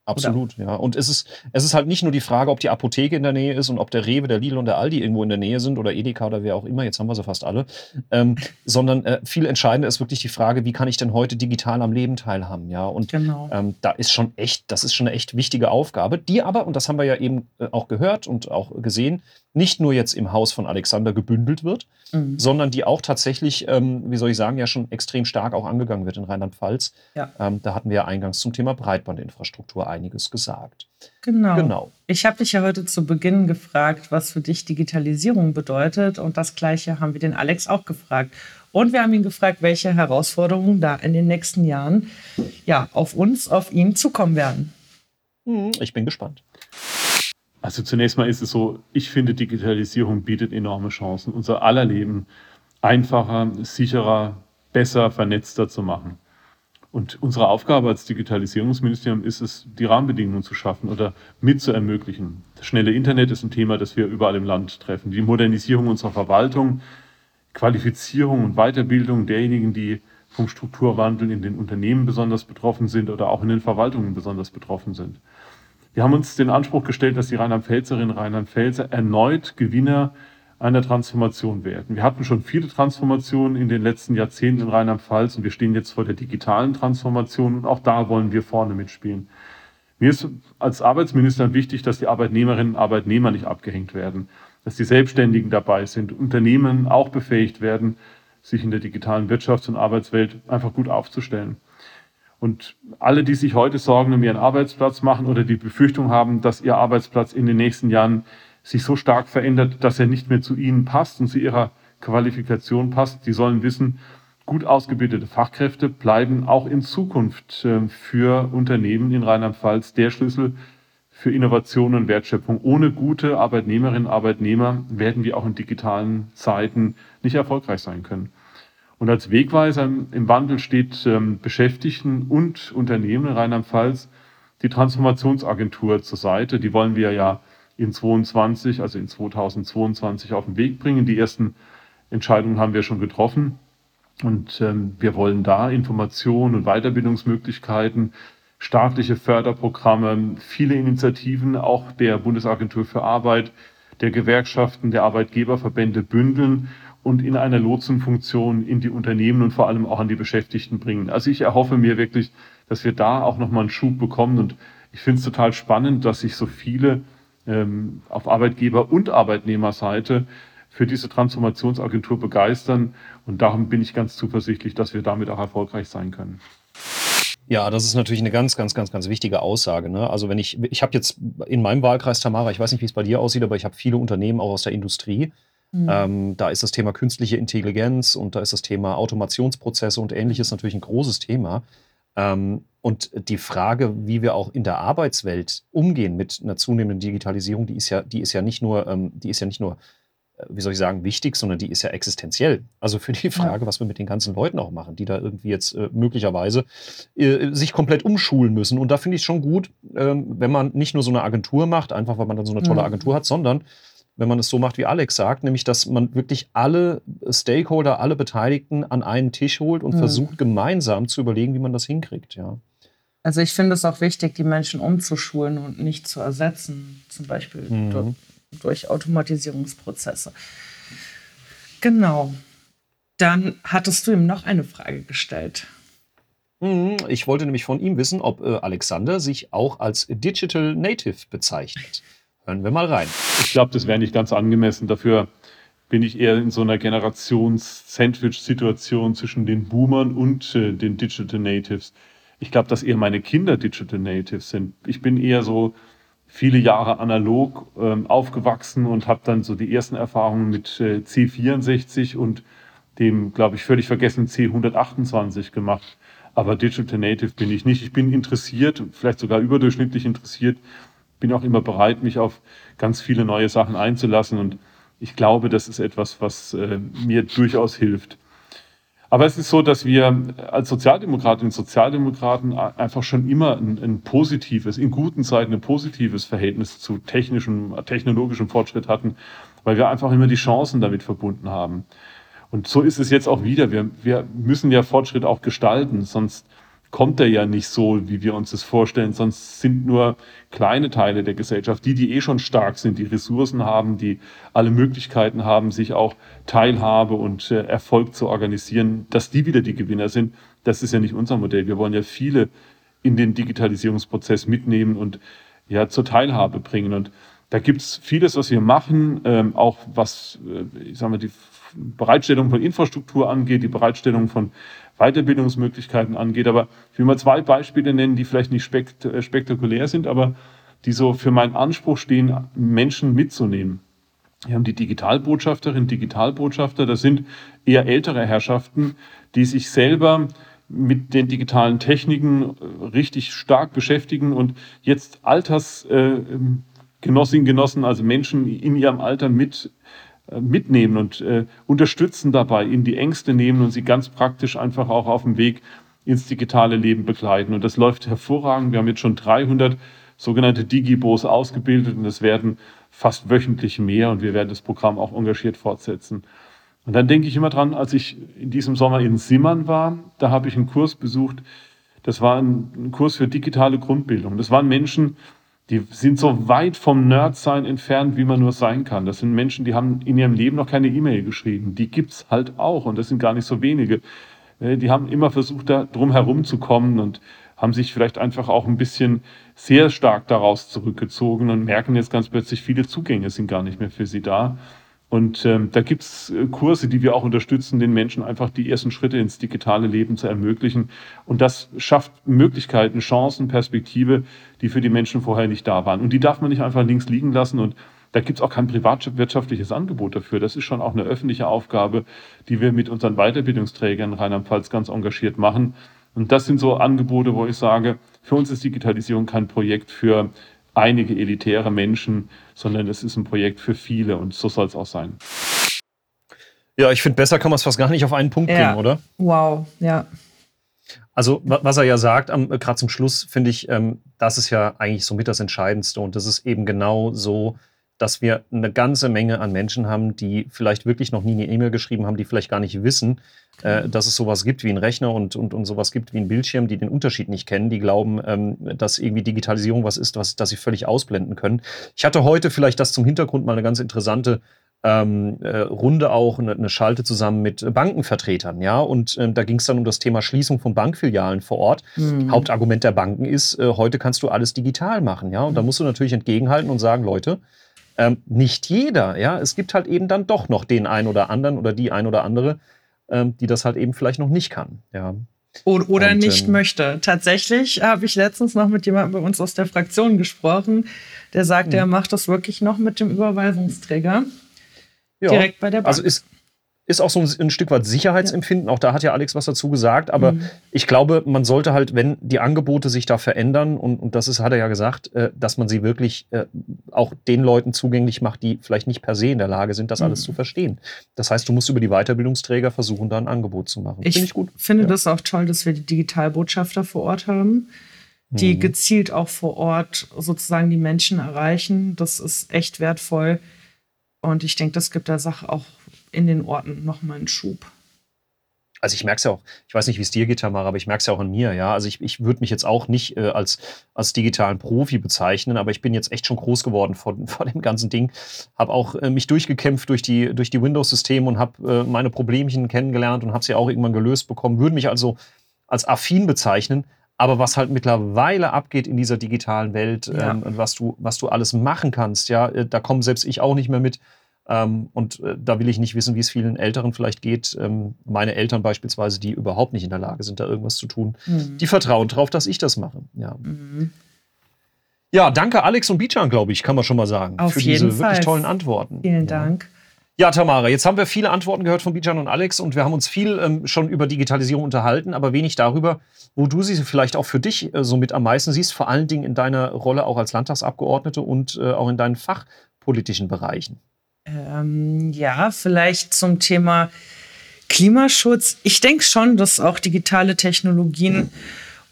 Absolut, Oder? ja. Und es ist, es ist halt nicht nur die Frage, ob die Apotheke in der Nähe ist und ob der Rewe, der Lidl und der Aldi irgendwo in der Nähe sind oder Edeka oder wer auch immer, jetzt haben wir sie fast alle, ähm, <laughs> sondern äh, viel entscheidender ist wirklich die Frage, wie kann ich denn heute digital am Leben teilhaben, ja. Und genau. ähm, da ist schon echt, das ist schon eine echt wichtige Aufgabe, die aber, und das haben wir ja eben äh, auch gehört und auch gesehen, nicht nur jetzt im Haus von Alexander gebündelt wird, mhm. sondern die auch tatsächlich, ähm, wie soll ich sagen, ja schon extrem stark auch angegangen wird in Rheinland-Pfalz. Ja. Ähm, da hatten wir ja eingangs zum Thema Breitbandinfrastruktur einiges gesagt. Genau. genau. Ich habe dich ja heute zu Beginn gefragt, was für dich Digitalisierung bedeutet. Und das Gleiche haben wir den Alex auch gefragt. Und wir haben ihn gefragt, welche Herausforderungen da in den nächsten Jahren ja, auf uns, auf ihn zukommen werden. Hm, ich bin gespannt. Also zunächst mal ist es so, ich finde, Digitalisierung bietet enorme Chancen, unser aller Leben einfacher, sicherer, besser, vernetzter zu machen. Und unsere Aufgabe als Digitalisierungsministerium ist es, die Rahmenbedingungen zu schaffen oder mit zu ermöglichen. Das schnelle Internet ist ein Thema, das wir überall im Land treffen. Die Modernisierung unserer Verwaltung, Qualifizierung und Weiterbildung derjenigen, die vom Strukturwandel in den Unternehmen besonders betroffen sind oder auch in den Verwaltungen besonders betroffen sind. Wir haben uns den Anspruch gestellt, dass die Rheinland-Pfälzerinnen und Rheinland-Pfälzer erneut Gewinner einer Transformation werden. Wir hatten schon viele Transformationen in den letzten Jahrzehnten in Rheinland-Pfalz und wir stehen jetzt vor der digitalen Transformation und auch da wollen wir vorne mitspielen. Mir ist als Arbeitsminister wichtig, dass die Arbeitnehmerinnen und Arbeitnehmer nicht abgehängt werden, dass die Selbstständigen dabei sind, Unternehmen auch befähigt werden, sich in der digitalen Wirtschafts- und Arbeitswelt einfach gut aufzustellen. Und alle, die sich heute Sorgen um ihren Arbeitsplatz machen oder die Befürchtung haben, dass ihr Arbeitsplatz in den nächsten Jahren sich so stark verändert, dass er nicht mehr zu ihnen passt und zu ihrer Qualifikation passt, die sollen wissen, gut ausgebildete Fachkräfte bleiben auch in Zukunft äh, für Unternehmen in Rheinland-Pfalz der Schlüssel für Innovation und Wertschöpfung. Ohne gute Arbeitnehmerinnen und Arbeitnehmer werden wir auch in digitalen Zeiten nicht erfolgreich sein können. Und als Wegweiser im Wandel steht ähm, Beschäftigten und Unternehmen in Rheinland-Pfalz die Transformationsagentur zur Seite. Die wollen wir ja in 22, also in 2022 auf den Weg bringen. Die ersten Entscheidungen haben wir schon getroffen. Und ähm, wir wollen da Informationen und Weiterbildungsmöglichkeiten, staatliche Förderprogramme, viele Initiativen auch der Bundesagentur für Arbeit, der Gewerkschaften, der Arbeitgeberverbände bündeln und in einer Lotsenfunktion in die Unternehmen und vor allem auch an die Beschäftigten bringen. Also ich erhoffe mir wirklich, dass wir da auch nochmal einen Schub bekommen und ich finde es total spannend, dass sich so viele ähm, auf Arbeitgeber- und Arbeitnehmerseite für diese Transformationsagentur begeistern und darum bin ich ganz zuversichtlich, dass wir damit auch erfolgreich sein können. Ja, das ist natürlich eine ganz, ganz, ganz, ganz wichtige Aussage. Ne? Also wenn ich, ich habe jetzt in meinem Wahlkreis Tamara, ich weiß nicht, wie es bei dir aussieht, aber ich habe viele Unternehmen auch aus der Industrie, Mhm. Ähm, da ist das Thema künstliche Intelligenz und da ist das Thema Automationsprozesse und ähnliches natürlich ein großes Thema. Ähm, und die Frage, wie wir auch in der Arbeitswelt umgehen mit einer zunehmenden Digitalisierung, die ist ja, die ist ja nicht nur, ähm, die ist ja nicht nur, äh, wie soll ich sagen, wichtig, sondern die ist ja existenziell. Also für die Frage, ja. was wir mit den ganzen Leuten auch machen, die da irgendwie jetzt äh, möglicherweise äh, sich komplett umschulen müssen. Und da finde ich es schon gut, ähm, wenn man nicht nur so eine Agentur macht, einfach weil man dann so eine tolle mhm. Agentur hat, sondern wenn man es so macht, wie Alex sagt, nämlich dass man wirklich alle Stakeholder, alle Beteiligten an einen Tisch holt und mhm. versucht gemeinsam zu überlegen, wie man das hinkriegt, ja. Also ich finde es auch wichtig, die Menschen umzuschulen und nicht zu ersetzen, zum Beispiel mhm. durch, durch Automatisierungsprozesse. Genau. Dann hattest du ihm noch eine Frage gestellt. Mhm. Ich wollte nämlich von ihm wissen, ob äh, Alexander sich auch als Digital Native bezeichnet. Hören wir mal rein. Ich glaube, das wäre nicht ganz angemessen. Dafür bin ich eher in so einer Generations-Sandwich-Situation zwischen den Boomern und äh, den Digital Natives. Ich glaube, dass eher meine Kinder Digital Natives sind. Ich bin eher so viele Jahre analog ähm, aufgewachsen und habe dann so die ersten Erfahrungen mit äh, C64 und dem, glaube ich, völlig vergessenen C128 gemacht. Aber Digital Native bin ich nicht. Ich bin interessiert, vielleicht sogar überdurchschnittlich interessiert, bin auch immer bereit, mich auf ganz viele neue Sachen einzulassen. Und ich glaube, das ist etwas, was äh, mir durchaus hilft. Aber es ist so, dass wir als Sozialdemokratinnen und Sozialdemokraten einfach schon immer ein, ein, positives, in guten Zeiten ein positives Verhältnis zu technischem, technologischem Fortschritt hatten, weil wir einfach immer die Chancen damit verbunden haben. Und so ist es jetzt auch wieder. Wir, wir müssen ja Fortschritt auch gestalten, sonst kommt er ja nicht so, wie wir uns das vorstellen, sonst sind nur kleine Teile der Gesellschaft, die, die eh schon stark sind, die Ressourcen haben, die alle Möglichkeiten haben, sich auch Teilhabe und äh, Erfolg zu organisieren, dass die wieder die Gewinner sind. Das ist ja nicht unser Modell. Wir wollen ja viele in den Digitalisierungsprozess mitnehmen und ja zur Teilhabe bringen. Und da gibt es vieles, was wir machen, ähm, auch was, äh, ich sage mal, die Bereitstellung von Infrastruktur angeht, die Bereitstellung von Weiterbildungsmöglichkeiten angeht. Aber ich will mal zwei Beispiele nennen, die vielleicht nicht spekt äh, spektakulär sind, aber die so für meinen Anspruch stehen, Menschen mitzunehmen. Wir haben die Digitalbotschafterin, Digitalbotschafter, das sind eher ältere Herrschaften, die sich selber mit den digitalen Techniken äh, richtig stark beschäftigen und jetzt Altersgenossinnen, Genossen, also Menschen in ihrem Alter mit mitnehmen und äh, unterstützen dabei, ihnen die Ängste nehmen und sie ganz praktisch einfach auch auf dem Weg ins digitale Leben begleiten. Und das läuft hervorragend. Wir haben jetzt schon 300 sogenannte Digibos ausgebildet und es werden fast wöchentlich mehr und wir werden das Programm auch engagiert fortsetzen. Und dann denke ich immer dran, als ich in diesem Sommer in Simmern war, da habe ich einen Kurs besucht. Das war ein, ein Kurs für digitale Grundbildung. Das waren Menschen, die sind so weit vom Nerdsein entfernt, wie man nur sein kann. Das sind Menschen, die haben in ihrem Leben noch keine E-Mail geschrieben. Die gibt's halt auch und das sind gar nicht so wenige. Äh, die haben immer versucht, da drum herum zu kommen und haben sich vielleicht einfach auch ein bisschen sehr stark daraus zurückgezogen und merken jetzt ganz plötzlich, viele Zugänge sind gar nicht mehr für sie da. Und ähm, da gibt's äh, Kurse, die wir auch unterstützen, den Menschen einfach die ersten Schritte ins digitale Leben zu ermöglichen. Und das schafft Möglichkeiten, Chancen, Perspektive, die für die Menschen vorher nicht da waren. Und die darf man nicht einfach links liegen lassen. Und da gibt's auch kein privatwirtschaftliches Angebot dafür. Das ist schon auch eine öffentliche Aufgabe, die wir mit unseren Weiterbildungsträgern in Rheinland-Pfalz ganz engagiert machen. Und das sind so Angebote, wo ich sage, für uns ist Digitalisierung kein Projekt für einige elitäre Menschen, sondern es ist ein Projekt für viele und so soll es auch sein. Ja, ich finde, besser kann man es fast gar nicht auf einen Punkt ja. bringen, oder? Wow, ja. Also, was er ja sagt, äh, gerade zum Schluss, finde ich, ähm, das ist ja eigentlich somit das Entscheidendste. Und das ist eben genau so, dass wir eine ganze Menge an Menschen haben, die vielleicht wirklich noch nie eine E-Mail geschrieben haben, die vielleicht gar nicht wissen, äh, dass es sowas gibt wie ein Rechner und, und, und sowas gibt wie ein Bildschirm, die den Unterschied nicht kennen, die glauben, ähm, dass irgendwie Digitalisierung was ist, was, das sie völlig ausblenden können. Ich hatte heute vielleicht das zum Hintergrund mal eine ganz interessante ähm, äh, Runde auch, eine, eine, Schalte zusammen mit Bankenvertretern, ja, und äh, da ging es dann um das Thema Schließung von Bankfilialen vor Ort. Mhm. Hauptargument der Banken ist, äh, heute kannst du alles digital machen, ja, und da musst du natürlich entgegenhalten und sagen, Leute, ähm, nicht jeder, ja. Es gibt halt eben dann doch noch den einen oder anderen oder die ein oder andere, ähm, die das halt eben vielleicht noch nicht kann, ja. Oder und, nicht ähm, möchte. Tatsächlich habe ich letztens noch mit jemandem bei uns aus der Fraktion gesprochen, der sagt, er macht das wirklich noch mit dem Überweisungsträger. Ja, direkt bei der Bank. Also ist, ist auch so ein, ein Stück weit Sicherheitsempfinden. Ja. Auch da hat ja Alex was dazu gesagt. Aber mhm. ich glaube, man sollte halt, wenn die Angebote sich da verändern, und, und das ist, hat er ja gesagt, äh, dass man sie wirklich äh, auch den Leuten zugänglich macht, die vielleicht nicht per se in der Lage sind, das mhm. alles zu verstehen. Das heißt, du musst über die Weiterbildungsträger versuchen, da ein Angebot zu machen. Ich finde ich gut. finde ja. das auch toll, dass wir die Digitalbotschafter vor Ort haben die mhm. gezielt auch vor Ort sozusagen die Menschen erreichen. Das ist echt wertvoll. Und ich denke, das gibt der Sache auch in den Orten nochmal einen Schub. Also ich merke es ja auch, ich weiß nicht, wie es dir geht, Tamara, aber ich merke es ja auch an mir, ja. Also ich, ich würde mich jetzt auch nicht äh, als, als digitalen Profi bezeichnen, aber ich bin jetzt echt schon groß geworden vor, <laughs> vor dem ganzen Ding. Habe auch äh, mich durchgekämpft durch die, durch die Windows-Systeme und habe äh, meine Problemchen kennengelernt und habe sie auch irgendwann gelöst bekommen. Würde mich also als affin bezeichnen. Aber was halt mittlerweile abgeht in dieser digitalen Welt, ja. ähm, was, du, was du alles machen kannst, ja, äh, da komme selbst ich auch nicht mehr mit. Ähm, und äh, da will ich nicht wissen, wie es vielen Älteren vielleicht geht. Ähm, meine Eltern beispielsweise, die überhaupt nicht in der Lage sind, da irgendwas zu tun, mhm. die vertrauen darauf, dass ich das mache. Ja. Mhm. Ja, danke Alex und Bijan, glaube ich, kann man schon mal sagen, Auf für diese Fall. wirklich tollen Antworten. Vielen ja. Dank. Ja, Tamara, jetzt haben wir viele Antworten gehört von Bijan und Alex und wir haben uns viel ähm, schon über Digitalisierung unterhalten, aber wenig darüber, wo du sie vielleicht auch für dich äh, so mit am meisten siehst, vor allen Dingen in deiner Rolle auch als Landtagsabgeordnete und äh, auch in deinen fachpolitischen Bereichen. Ähm, ja, vielleicht zum Thema Klimaschutz. Ich denke schon, dass auch digitale Technologien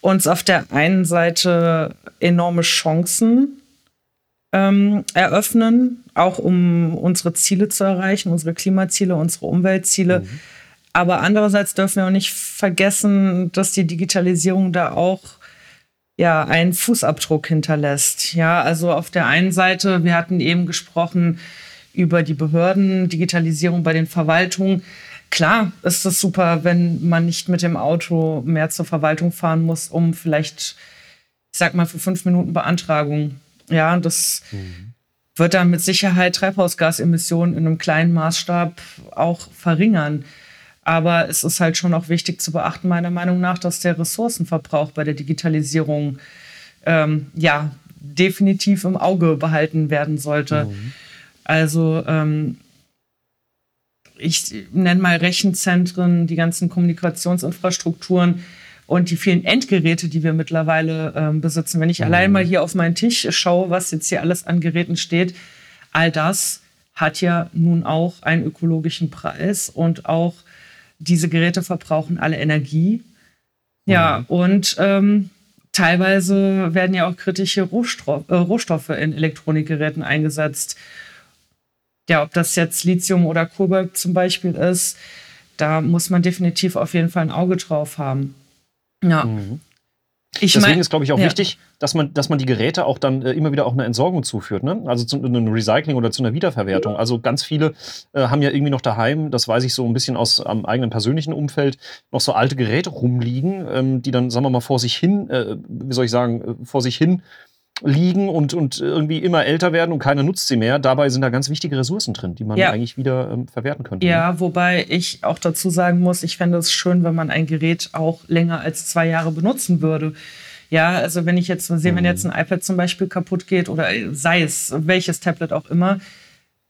uns auf der einen Seite enorme Chancen ähm, eröffnen, auch um unsere Ziele zu erreichen, unsere Klimaziele, unsere Umweltziele. Mhm. Aber andererseits dürfen wir auch nicht vergessen, dass die Digitalisierung da auch ja einen Fußabdruck hinterlässt. Ja, also auf der einen Seite, wir hatten eben gesprochen über die Behörden, Digitalisierung bei den Verwaltungen. Klar ist es super, wenn man nicht mit dem Auto mehr zur Verwaltung fahren muss, um vielleicht, ich sag mal, für fünf Minuten Beantragung ja, das mhm. wird dann mit Sicherheit Treibhausgasemissionen in einem kleinen Maßstab auch verringern. Aber es ist halt schon auch wichtig zu beachten, meiner Meinung nach, dass der Ressourcenverbrauch bei der Digitalisierung ähm, ja definitiv im Auge behalten werden sollte. Mhm. Also ähm, ich nenne mal Rechenzentren, die ganzen Kommunikationsinfrastrukturen und die vielen Endgeräte, die wir mittlerweile ähm, besitzen. Wenn ich mhm. allein mal hier auf meinen Tisch schaue, was jetzt hier alles an Geräten steht, all das hat ja nun auch einen ökologischen Preis und auch diese Geräte verbrauchen alle Energie. Ja, mhm. und ähm, teilweise werden ja auch kritische Rohstoff, äh, Rohstoffe in Elektronikgeräten eingesetzt. Ja, ob das jetzt Lithium oder Kobalt zum Beispiel ist, da muss man definitiv auf jeden Fall ein Auge drauf haben. Ja. Mhm. Ich Deswegen mein, ist, glaube ich, auch ja. wichtig, dass man, dass man die Geräte auch dann äh, immer wieder auch eine Entsorgung zuführt, ne? Also zu einem Recycling oder zu einer Wiederverwertung. Also ganz viele äh, haben ja irgendwie noch daheim, das weiß ich so ein bisschen aus am eigenen persönlichen Umfeld, noch so alte Geräte rumliegen, ähm, die dann, sagen wir mal, vor sich hin, äh, wie soll ich sagen, äh, vor sich hin liegen und, und irgendwie immer älter werden und keiner nutzt sie mehr. Dabei sind da ganz wichtige Ressourcen drin, die man ja. eigentlich wieder ähm, verwerten könnte. Ja, ne? wobei ich auch dazu sagen muss, ich fände es schön, wenn man ein Gerät auch länger als zwei Jahre benutzen würde. Ja, also wenn ich jetzt sehe, mhm. wenn jetzt ein iPad zum Beispiel kaputt geht oder sei es welches Tablet auch immer,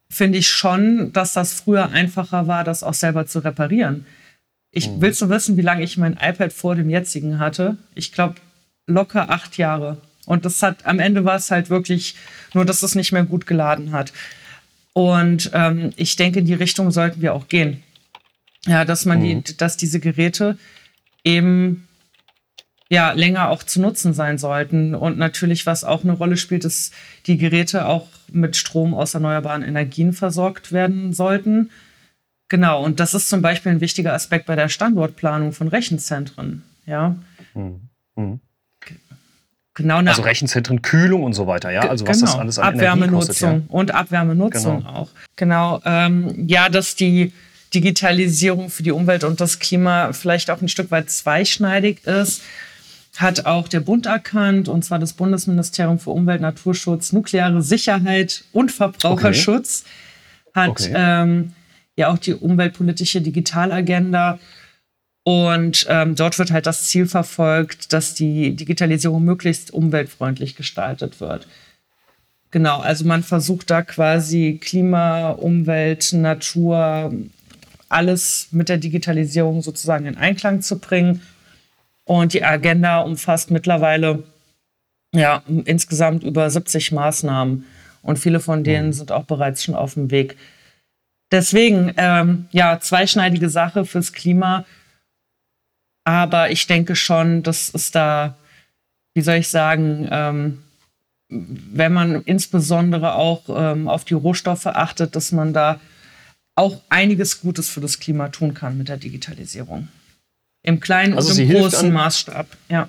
finde ich schon, dass das früher einfacher war, das auch selber zu reparieren. Ich mhm. willst du wissen, wie lange ich mein iPad vor dem jetzigen hatte? Ich glaube locker acht Jahre. Und das hat, am Ende war es halt wirklich nur, dass es nicht mehr gut geladen hat. Und ähm, ich denke, in die Richtung sollten wir auch gehen. Ja, dass man mhm. die, dass diese Geräte eben ja länger auch zu nutzen sein sollten. Und natürlich, was auch eine Rolle spielt, ist, die Geräte auch mit Strom aus erneuerbaren Energien versorgt werden sollten. Genau, und das ist zum Beispiel ein wichtiger Aspekt bei der Standortplanung von Rechenzentren. Ja. Mhm. Mhm. Genau also Rechenzentren, Kühlung und so weiter, ja. Also was genau. das alles an Abwärmenutzung kostet, ja? und Abwärmenutzung genau. auch. Genau. Ähm, ja, dass die Digitalisierung für die Umwelt und das Klima vielleicht auch ein Stück weit zweischneidig ist, hat auch der Bund erkannt, und zwar das Bundesministerium für Umwelt, Naturschutz, nukleare Sicherheit und Verbraucherschutz okay. hat okay. Ähm, ja auch die umweltpolitische Digitalagenda und ähm, dort wird halt das Ziel verfolgt, dass die Digitalisierung möglichst umweltfreundlich gestaltet wird. Genau, also man versucht da quasi Klima, Umwelt, Natur, alles mit der Digitalisierung sozusagen in Einklang zu bringen. Und die Agenda umfasst mittlerweile ja, insgesamt über 70 Maßnahmen. Und viele von denen mhm. sind auch bereits schon auf dem Weg. Deswegen, ähm, ja, zweischneidige Sache fürs Klima aber ich denke schon, dass es da, wie soll ich sagen, ähm, wenn man insbesondere auch ähm, auf die Rohstoffe achtet, dass man da auch einiges Gutes für das Klima tun kann mit der Digitalisierung. Im kleinen also und im großen Maßstab, ja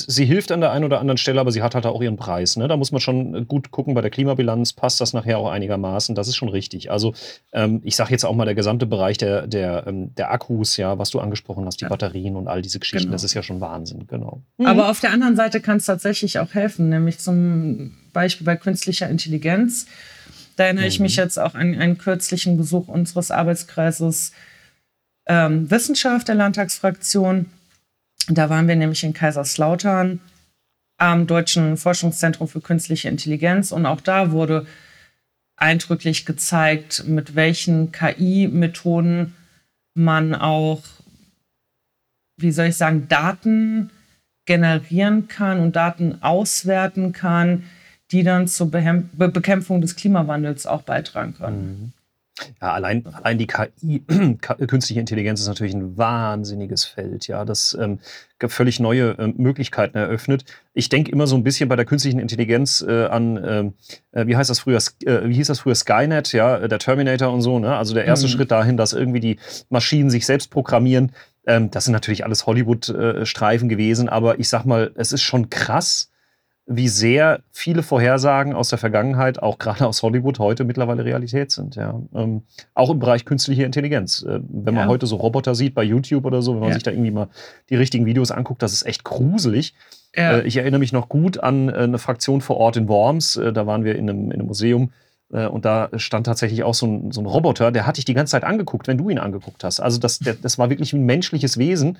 sie hilft an der einen oder anderen Stelle, aber sie hat halt auch ihren Preis. Ne? Da muss man schon gut gucken bei der Klimabilanz, passt das nachher auch einigermaßen. Das ist schon richtig. Also ähm, ich sage jetzt auch mal der gesamte Bereich der, der, ähm, der Akkus, ja, was du angesprochen hast, die ja. Batterien und all diese Geschichten, genau. das ist ja schon Wahnsinn, genau. Mhm. Aber auf der anderen Seite kann es tatsächlich auch helfen, nämlich zum Beispiel bei künstlicher Intelligenz. Da erinnere mhm. ich mich jetzt auch an einen kürzlichen Besuch unseres Arbeitskreises ähm, Wissenschaft der Landtagsfraktion da waren wir nämlich in Kaiserslautern am Deutschen Forschungszentrum für künstliche Intelligenz und auch da wurde eindrücklich gezeigt, mit welchen KI-Methoden man auch, wie soll ich sagen, Daten generieren kann und Daten auswerten kann, die dann zur Behem Be Bekämpfung des Klimawandels auch beitragen können. Ja, allein, allein die KI, <clears throat> künstliche Intelligenz ist natürlich ein wahnsinniges Feld, ja, das ähm, völlig neue äh, Möglichkeiten eröffnet. Ich denke immer so ein bisschen bei der künstlichen Intelligenz äh, an, ähm, äh, wie heißt das früher, äh, wie hieß das früher, Skynet, ja, der Terminator und so, ne? Also der erste mhm. Schritt dahin, dass irgendwie die Maschinen sich selbst programmieren. Ähm, das sind natürlich alles Hollywood-Streifen äh, gewesen, aber ich sag mal, es ist schon krass, wie sehr viele Vorhersagen aus der Vergangenheit, auch gerade aus Hollywood, heute mittlerweile Realität sind. Ja. Ähm, auch im Bereich künstliche Intelligenz. Äh, wenn man ja. heute so Roboter sieht bei YouTube oder so, wenn man ja. sich da irgendwie mal die richtigen Videos anguckt, das ist echt gruselig. Äh, ich erinnere mich noch gut an äh, eine Fraktion vor Ort in Worms. Äh, da waren wir in einem, in einem Museum und da stand tatsächlich auch so ein, so ein, Roboter, der hat dich die ganze Zeit angeguckt, wenn du ihn angeguckt hast. Also das, der, das war wirklich ein menschliches Wesen.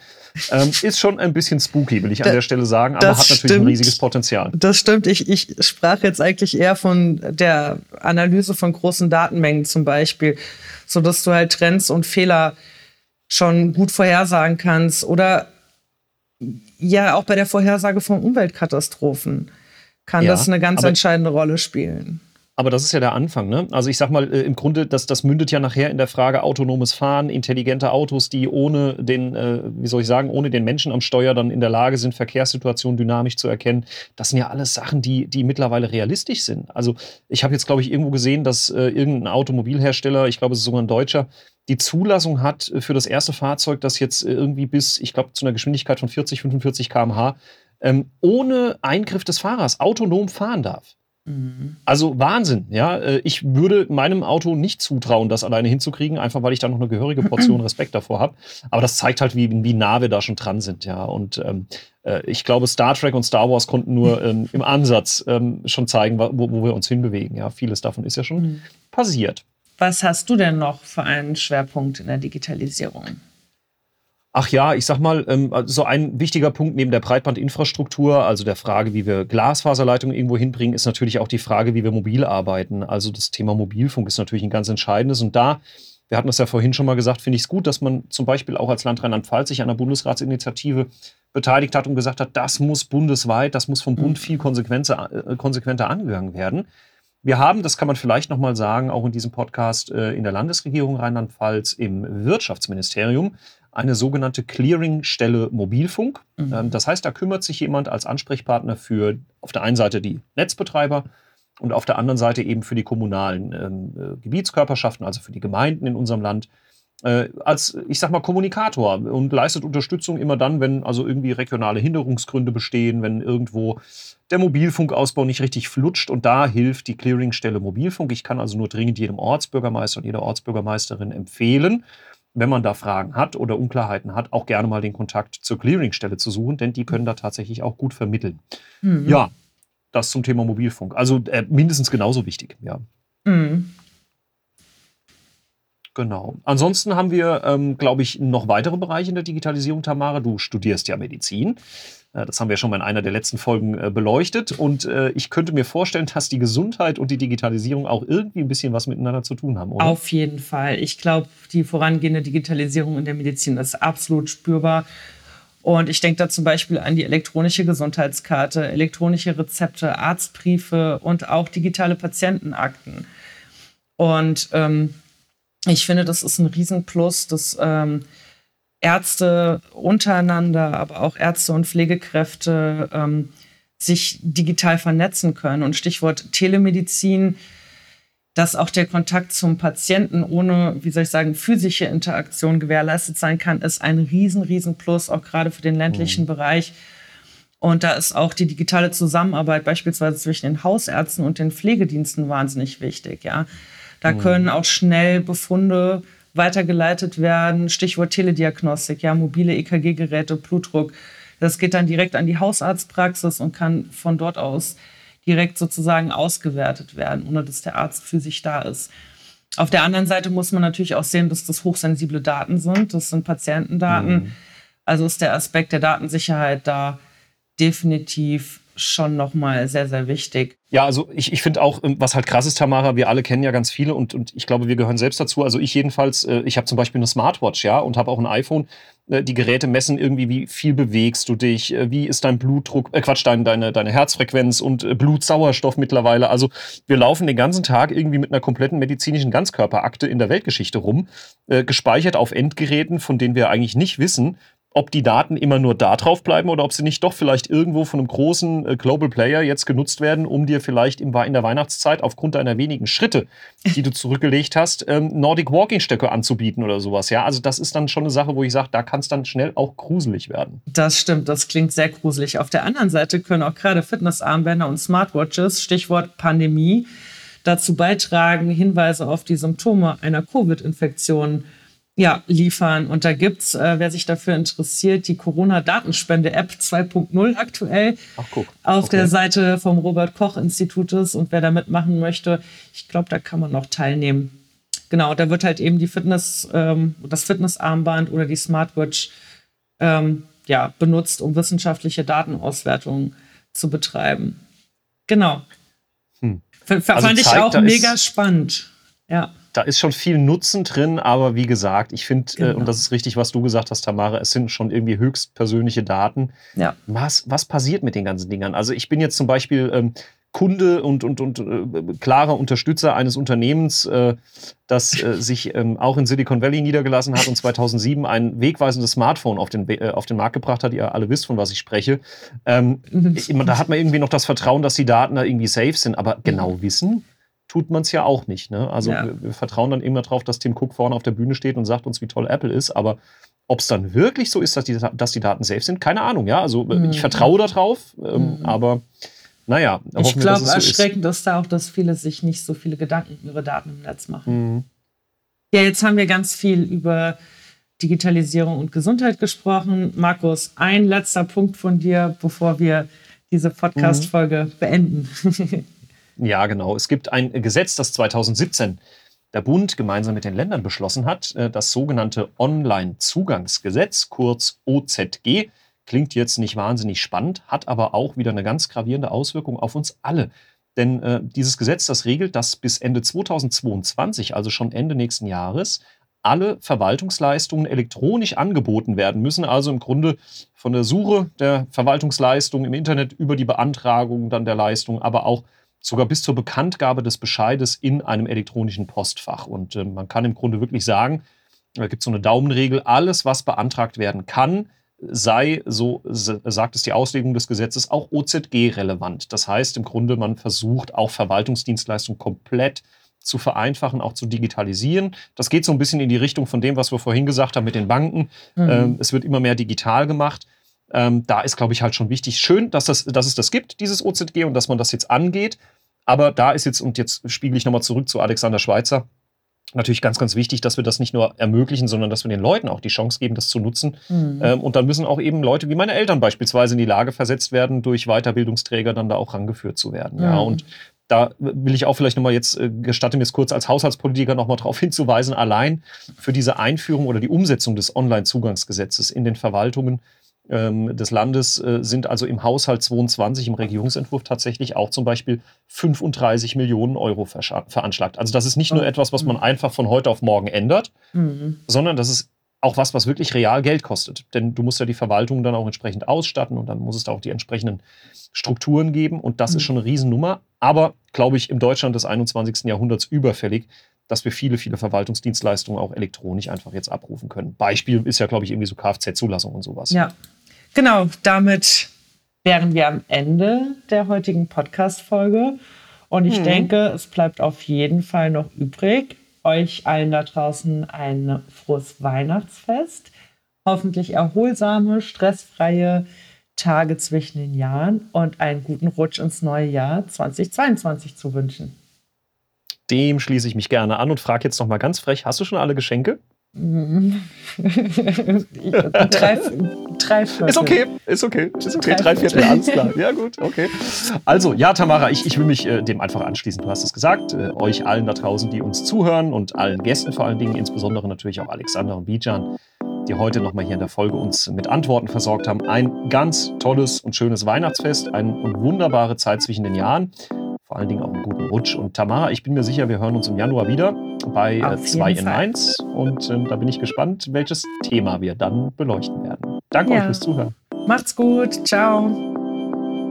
Ähm, ist schon ein bisschen spooky, will ich an da, der Stelle sagen, aber hat natürlich stimmt. ein riesiges Potenzial. Das stimmt. Ich, ich sprach jetzt eigentlich eher von der Analyse von großen Datenmengen zum Beispiel, sodass du halt Trends und Fehler schon gut vorhersagen kannst. Oder ja, auch bei der Vorhersage von Umweltkatastrophen kann ja, das eine ganz entscheidende Rolle spielen. Aber das ist ja der Anfang, ne? Also ich sag mal, äh, im Grunde, das, das mündet ja nachher in der Frage autonomes Fahren, intelligente Autos, die ohne den, äh, wie soll ich sagen, ohne den Menschen am Steuer dann in der Lage sind, Verkehrssituationen dynamisch zu erkennen. Das sind ja alles Sachen, die, die mittlerweile realistisch sind. Also ich habe jetzt, glaube ich, irgendwo gesehen, dass äh, irgendein Automobilhersteller, ich glaube, es ist sogar ein deutscher, die Zulassung hat für das erste Fahrzeug, das jetzt äh, irgendwie bis, ich glaube, zu einer Geschwindigkeit von 40, 45 km/h ähm, ohne Eingriff des Fahrers autonom fahren darf. Mhm. Also Wahnsinn, ja. Äh, ich würde meinem Auto nicht zutrauen, das alleine hinzukriegen, einfach weil ich da noch eine gehörige <clears throat> Portion Respekt davor habe. Aber das zeigt halt, wie, wie nah wir da schon dran sind, ja. Und ähm, äh, ich glaube, Star Trek und Star Wars konnten nur ähm, im Ansatz ähm, schon zeigen, wo, wo, wir uns hinbewegen. Ja, vieles davon ist ja schon mhm. passiert. Was hast du denn noch für einen Schwerpunkt in der Digitalisierung? Ach ja, ich sag mal, ähm, so ein wichtiger Punkt neben der Breitbandinfrastruktur, also der Frage, wie wir Glasfaserleitungen irgendwo hinbringen, ist natürlich auch die Frage, wie wir mobil arbeiten. Also das Thema Mobilfunk ist natürlich ein ganz entscheidendes. Und da, wir hatten das ja vorhin schon mal gesagt, finde ich es gut, dass man zum Beispiel auch als Land Rheinland-Pfalz sich an der Bundesratsinitiative beteiligt hat und gesagt hat, das muss bundesweit, das muss vom Bund mhm. viel konsequenter, äh, konsequenter angegangen werden. Wir haben, das kann man vielleicht nochmal sagen, auch in diesem Podcast äh, in der Landesregierung Rheinland-Pfalz im Wirtschaftsministerium eine sogenannte Clearingstelle Mobilfunk. Mhm. Ähm, das heißt, da kümmert sich jemand als Ansprechpartner für auf der einen Seite die Netzbetreiber und auf der anderen Seite eben für die kommunalen ähm, äh, Gebietskörperschaften, also für die Gemeinden in unserem Land, äh, als, ich sag mal, Kommunikator und leistet Unterstützung immer dann, wenn also irgendwie regionale Hinderungsgründe bestehen, wenn irgendwo der Mobilfunkausbau nicht richtig flutscht und da hilft die Clearingstelle Mobilfunk. Ich kann also nur dringend jedem Ortsbürgermeister und jeder Ortsbürgermeisterin empfehlen, wenn man da Fragen hat oder Unklarheiten hat, auch gerne mal den Kontakt zur Clearingstelle zu suchen, denn die können da tatsächlich auch gut vermitteln. Mhm. Ja, das zum Thema Mobilfunk. Also äh, mindestens genauso wichtig, ja. Mhm. Genau. Ansonsten haben wir, ähm, glaube ich, noch weitere Bereiche in der Digitalisierung, Tamara. Du studierst ja Medizin. Äh, das haben wir schon mal in einer der letzten Folgen äh, beleuchtet. Und äh, ich könnte mir vorstellen, dass die Gesundheit und die Digitalisierung auch irgendwie ein bisschen was miteinander zu tun haben, oder? Auf jeden Fall. Ich glaube, die vorangehende Digitalisierung in der Medizin ist absolut spürbar. Und ich denke da zum Beispiel an die elektronische Gesundheitskarte, elektronische Rezepte, Arztbriefe und auch digitale Patientenakten. Und ähm, ich finde, das ist ein Riesenplus, dass ähm, Ärzte untereinander, aber auch Ärzte und Pflegekräfte ähm, sich digital vernetzen können. Und Stichwort Telemedizin, dass auch der Kontakt zum Patienten ohne, wie soll ich sagen, physische Interaktion gewährleistet sein kann, ist ein riesen, riesen Plus, auch gerade für den ländlichen mhm. Bereich. Und da ist auch die digitale Zusammenarbeit beispielsweise zwischen den Hausärzten und den Pflegediensten wahnsinnig wichtig. Ja, da mhm. können auch schnell Befunde weitergeleitet werden. Stichwort Telediagnostik, ja, mobile EKG-Geräte, Blutdruck. Das geht dann direkt an die Hausarztpraxis und kann von dort aus direkt sozusagen ausgewertet werden, ohne dass der Arzt für sich da ist. Auf der anderen Seite muss man natürlich auch sehen, dass das hochsensible Daten sind. Das sind Patientendaten. Mhm. Also ist der Aspekt der Datensicherheit da definitiv schon nochmal sehr, sehr wichtig. Ja, also ich, ich finde auch, ähm, was halt krass ist, Tamara, wir alle kennen ja ganz viele und, und ich glaube, wir gehören selbst dazu. Also ich jedenfalls, äh, ich habe zum Beispiel eine Smartwatch, ja, und habe auch ein iPhone. Äh, die Geräte messen irgendwie, wie viel bewegst du dich, äh, wie ist dein Blutdruck, äh, Quatsch, dein, deine, deine Herzfrequenz und Blutsauerstoff mittlerweile. Also wir laufen den ganzen Tag irgendwie mit einer kompletten medizinischen Ganzkörperakte in der Weltgeschichte rum, äh, gespeichert auf Endgeräten, von denen wir eigentlich nicht wissen, ob die Daten immer nur da drauf bleiben oder ob sie nicht doch vielleicht irgendwo von einem großen äh, Global Player jetzt genutzt werden, um dir vielleicht im, in der Weihnachtszeit aufgrund deiner wenigen Schritte, die du <laughs> zurückgelegt hast, ähm, Nordic Walking Stöcke anzubieten oder sowas. Ja, also das ist dann schon eine Sache, wo ich sage, da kann es dann schnell auch gruselig werden. Das stimmt, das klingt sehr gruselig. Auf der anderen Seite können auch gerade Fitnessarmbänder und Smartwatches, Stichwort Pandemie, dazu beitragen, Hinweise auf die Symptome einer Covid-Infektion ja, liefern. Und da gibt's, äh, wer sich dafür interessiert, die Corona-Datenspende-App 2.0 aktuell Ach, guck. auf Okay. der Seite vom Robert-Koch-Institutes. Und wer da mitmachen möchte, ich glaube, da kann man noch teilnehmen. Genau, da wird halt eben die Fitness, ähm, das Fitnessarmband oder die Smartwatch ähm, ja, benutzt, um wissenschaftliche Datenauswertungen zu betreiben. Genau. Hm. F Also fand ich zeigt, auch da ist- mega spannend. Ja. Da ist schon viel Nutzen drin, aber wie gesagt, ich finde, äh, Genau. und das ist richtig, was du gesagt hast, Tamara, es sind schon irgendwie höchst persönliche Daten. Ja. Was, was passiert mit den ganzen Dingern? Also ich bin jetzt zum Beispiel ähm, Kunde und, und, und äh, klarer Unterstützer eines Unternehmens, äh, das äh, sich ähm, auch in Silicon Valley niedergelassen hat und 2007 ein wegweisendes Smartphone auf den, äh, auf den Markt gebracht hat. Ihr alle wisst, von was ich spreche. Ähm, ich- da hat man irgendwie noch das Vertrauen, dass die Daten da irgendwie safe sind, aber genau wissen tut man es ja auch nicht. Ne? Also Ja. wir, wir vertrauen dann immer drauf, dass Tim Cook vorne auf der Bühne steht und sagt uns, wie toll Apple ist, aber ob es dann wirklich so ist, dass die, dass die Daten safe sind, keine Ahnung. Ja, also äh, ich Mhm. vertraue darauf, ähm, Mhm. aber naja, Ich glaube, so ist. erschreckend ist da auch, dass viele sich nicht so viele Gedanken um ihre Daten im Netz machen. Mhm. Ja, jetzt haben wir ganz viel über Digitalisierung und Gesundheit gesprochen. Markus, ein letzter Punkt von dir, bevor wir diese Podcast-Folge Mhm. beenden. <laughs> Ja, genau. Es gibt ein Gesetz, das 2017 der Bund gemeinsam mit den Ländern beschlossen hat, äh, das sogenannte Online-Zugangsgesetz, kurz OZG. Klingt jetzt nicht wahnsinnig spannend, hat aber auch wieder eine ganz gravierende Auswirkung auf uns alle. Denn äh, dieses Gesetz, das regelt, dass bis Ende 2022, also schon Ende nächsten Jahres, alle Verwaltungsleistungen elektronisch angeboten werden müssen. Also im Grunde von der Suche der Verwaltungsleistung im Internet über die Beantragung dann der Leistung, aber auch sogar bis zur Bekanntgabe des Bescheides in einem elektronischen Postfach. Und äh, man kann im Grunde wirklich sagen, da gibt es so eine Daumenregel, alles, was beantragt werden kann, sei, so sagt es die Auslegung des Gesetzes, auch OZG-relevant. Das heißt im Grunde, man versucht auch Verwaltungsdienstleistungen komplett zu vereinfachen, auch zu digitalisieren. Das geht so ein bisschen in die Richtung von dem, was wir vorhin gesagt haben mit den Banken. Mhm. Ähm, es wird immer mehr digital gemacht. Ähm, da ist, glaube ich, halt schon wichtig. Schön, dass, das, dass es das gibt, dieses OZG, und dass man das jetzt angeht. Aber da ist jetzt, und jetzt spiegel ich nochmal zurück zu Alexander Schweitzer, natürlich ganz, ganz wichtig, dass wir das nicht nur ermöglichen, sondern dass wir den Leuten auch die Chance geben, das zu nutzen. Mhm. Ähm, und dann müssen auch eben Leute wie meine Eltern beispielsweise in die Lage versetzt werden, durch Weiterbildungsträger dann da auch rangeführt zu werden. Ja, Mhm. und da will ich auch vielleicht nochmal jetzt, äh, gestatte mir es kurz als Haushaltspolitiker nochmal darauf <laughs> hinzuweisen, allein für diese Einführung oder die Umsetzung des Online-Zugangsgesetzes in den Verwaltungen ähm, des Landes äh, sind also im Haushalt 22 im Regierungsentwurf tatsächlich auch zum Beispiel 35 Millionen Euro veranschlagt. Also das ist nicht nur Oh. etwas, was man einfach von heute auf morgen ändert, Mhm. sondern das ist auch was, was wirklich real Geld kostet. Denn du musst ja die Verwaltung dann auch entsprechend ausstatten und dann muss es da auch die entsprechenden Strukturen geben. Und das Mhm. ist schon eine Riesennummer. Aber, glaube ich, im Deutschland des 21. Jahrhunderts überfällig, dass wir viele, viele Verwaltungsdienstleistungen auch elektronisch einfach jetzt abrufen können. Beispiel ist ja, glaube ich, irgendwie so Kfz-Zulassung und sowas. Ja, genau. Damit wären wir am Ende der heutigen Podcast-Folge. Und ich Mhm. denke, es bleibt auf jeden Fall noch übrig, euch allen da draußen ein frohes Weihnachtsfest, hoffentlich erholsame, stressfreie Tage zwischen den Jahren und einen guten Rutsch ins neue Jahr 2022 zu wünschen. Dem schließe ich mich gerne an und frage jetzt noch mal ganz frech: Hast du schon alle Geschenke? <laughs> drei, drei Viertel. Ist okay, ist okay, ist okay. Drei Drei Viertel, alles klar. Ja, gut, okay. Also, ja, Tamara, ich, ich will mich äh, dem einfach anschließen. Du hast es gesagt. Äh, euch allen da draußen, die uns zuhören und allen Gästen vor allen Dingen, insbesondere natürlich auch Alexander und Bijan. die heute nochmal hier in der Folge uns mit Antworten versorgt haben. Ein ganz tolles und schönes Weihnachtsfest, eine wunderbare Zeit zwischen den Jahren. Vor allen Dingen auch einen guten Rutsch. Und Tamara, ich bin mir sicher, wir hören uns im Januar wieder bei 2 äh, in Mainz. Und äh, da bin ich gespannt, welches Thema wir dann beleuchten werden. Danke ja. euch fürs Zuhören. Macht's gut. Ciao.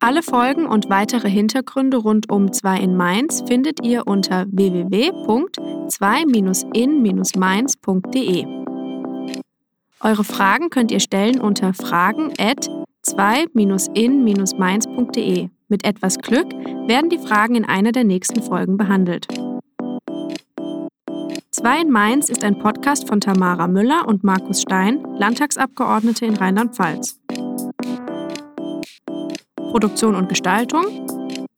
Alle Folgen und weitere Hintergründe rund um 2 in Mainz findet ihr unter www.2-in-mainz.de. Eure Fragen könnt ihr stellen unter fragen at 2-in-mainz.de. Mit etwas Glück werden die Fragen in einer der nächsten Folgen behandelt. 2 in Mainz ist ein Podcast von Tamara Müller und Markus Stein, Landtagsabgeordnete in Rheinland-Pfalz. Produktion und Gestaltung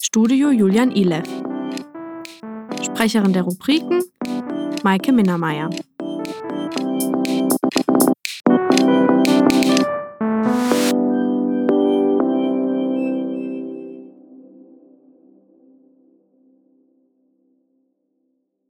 Studio Julian Ilev. Sprecherin der Rubriken Maike Minnermeier.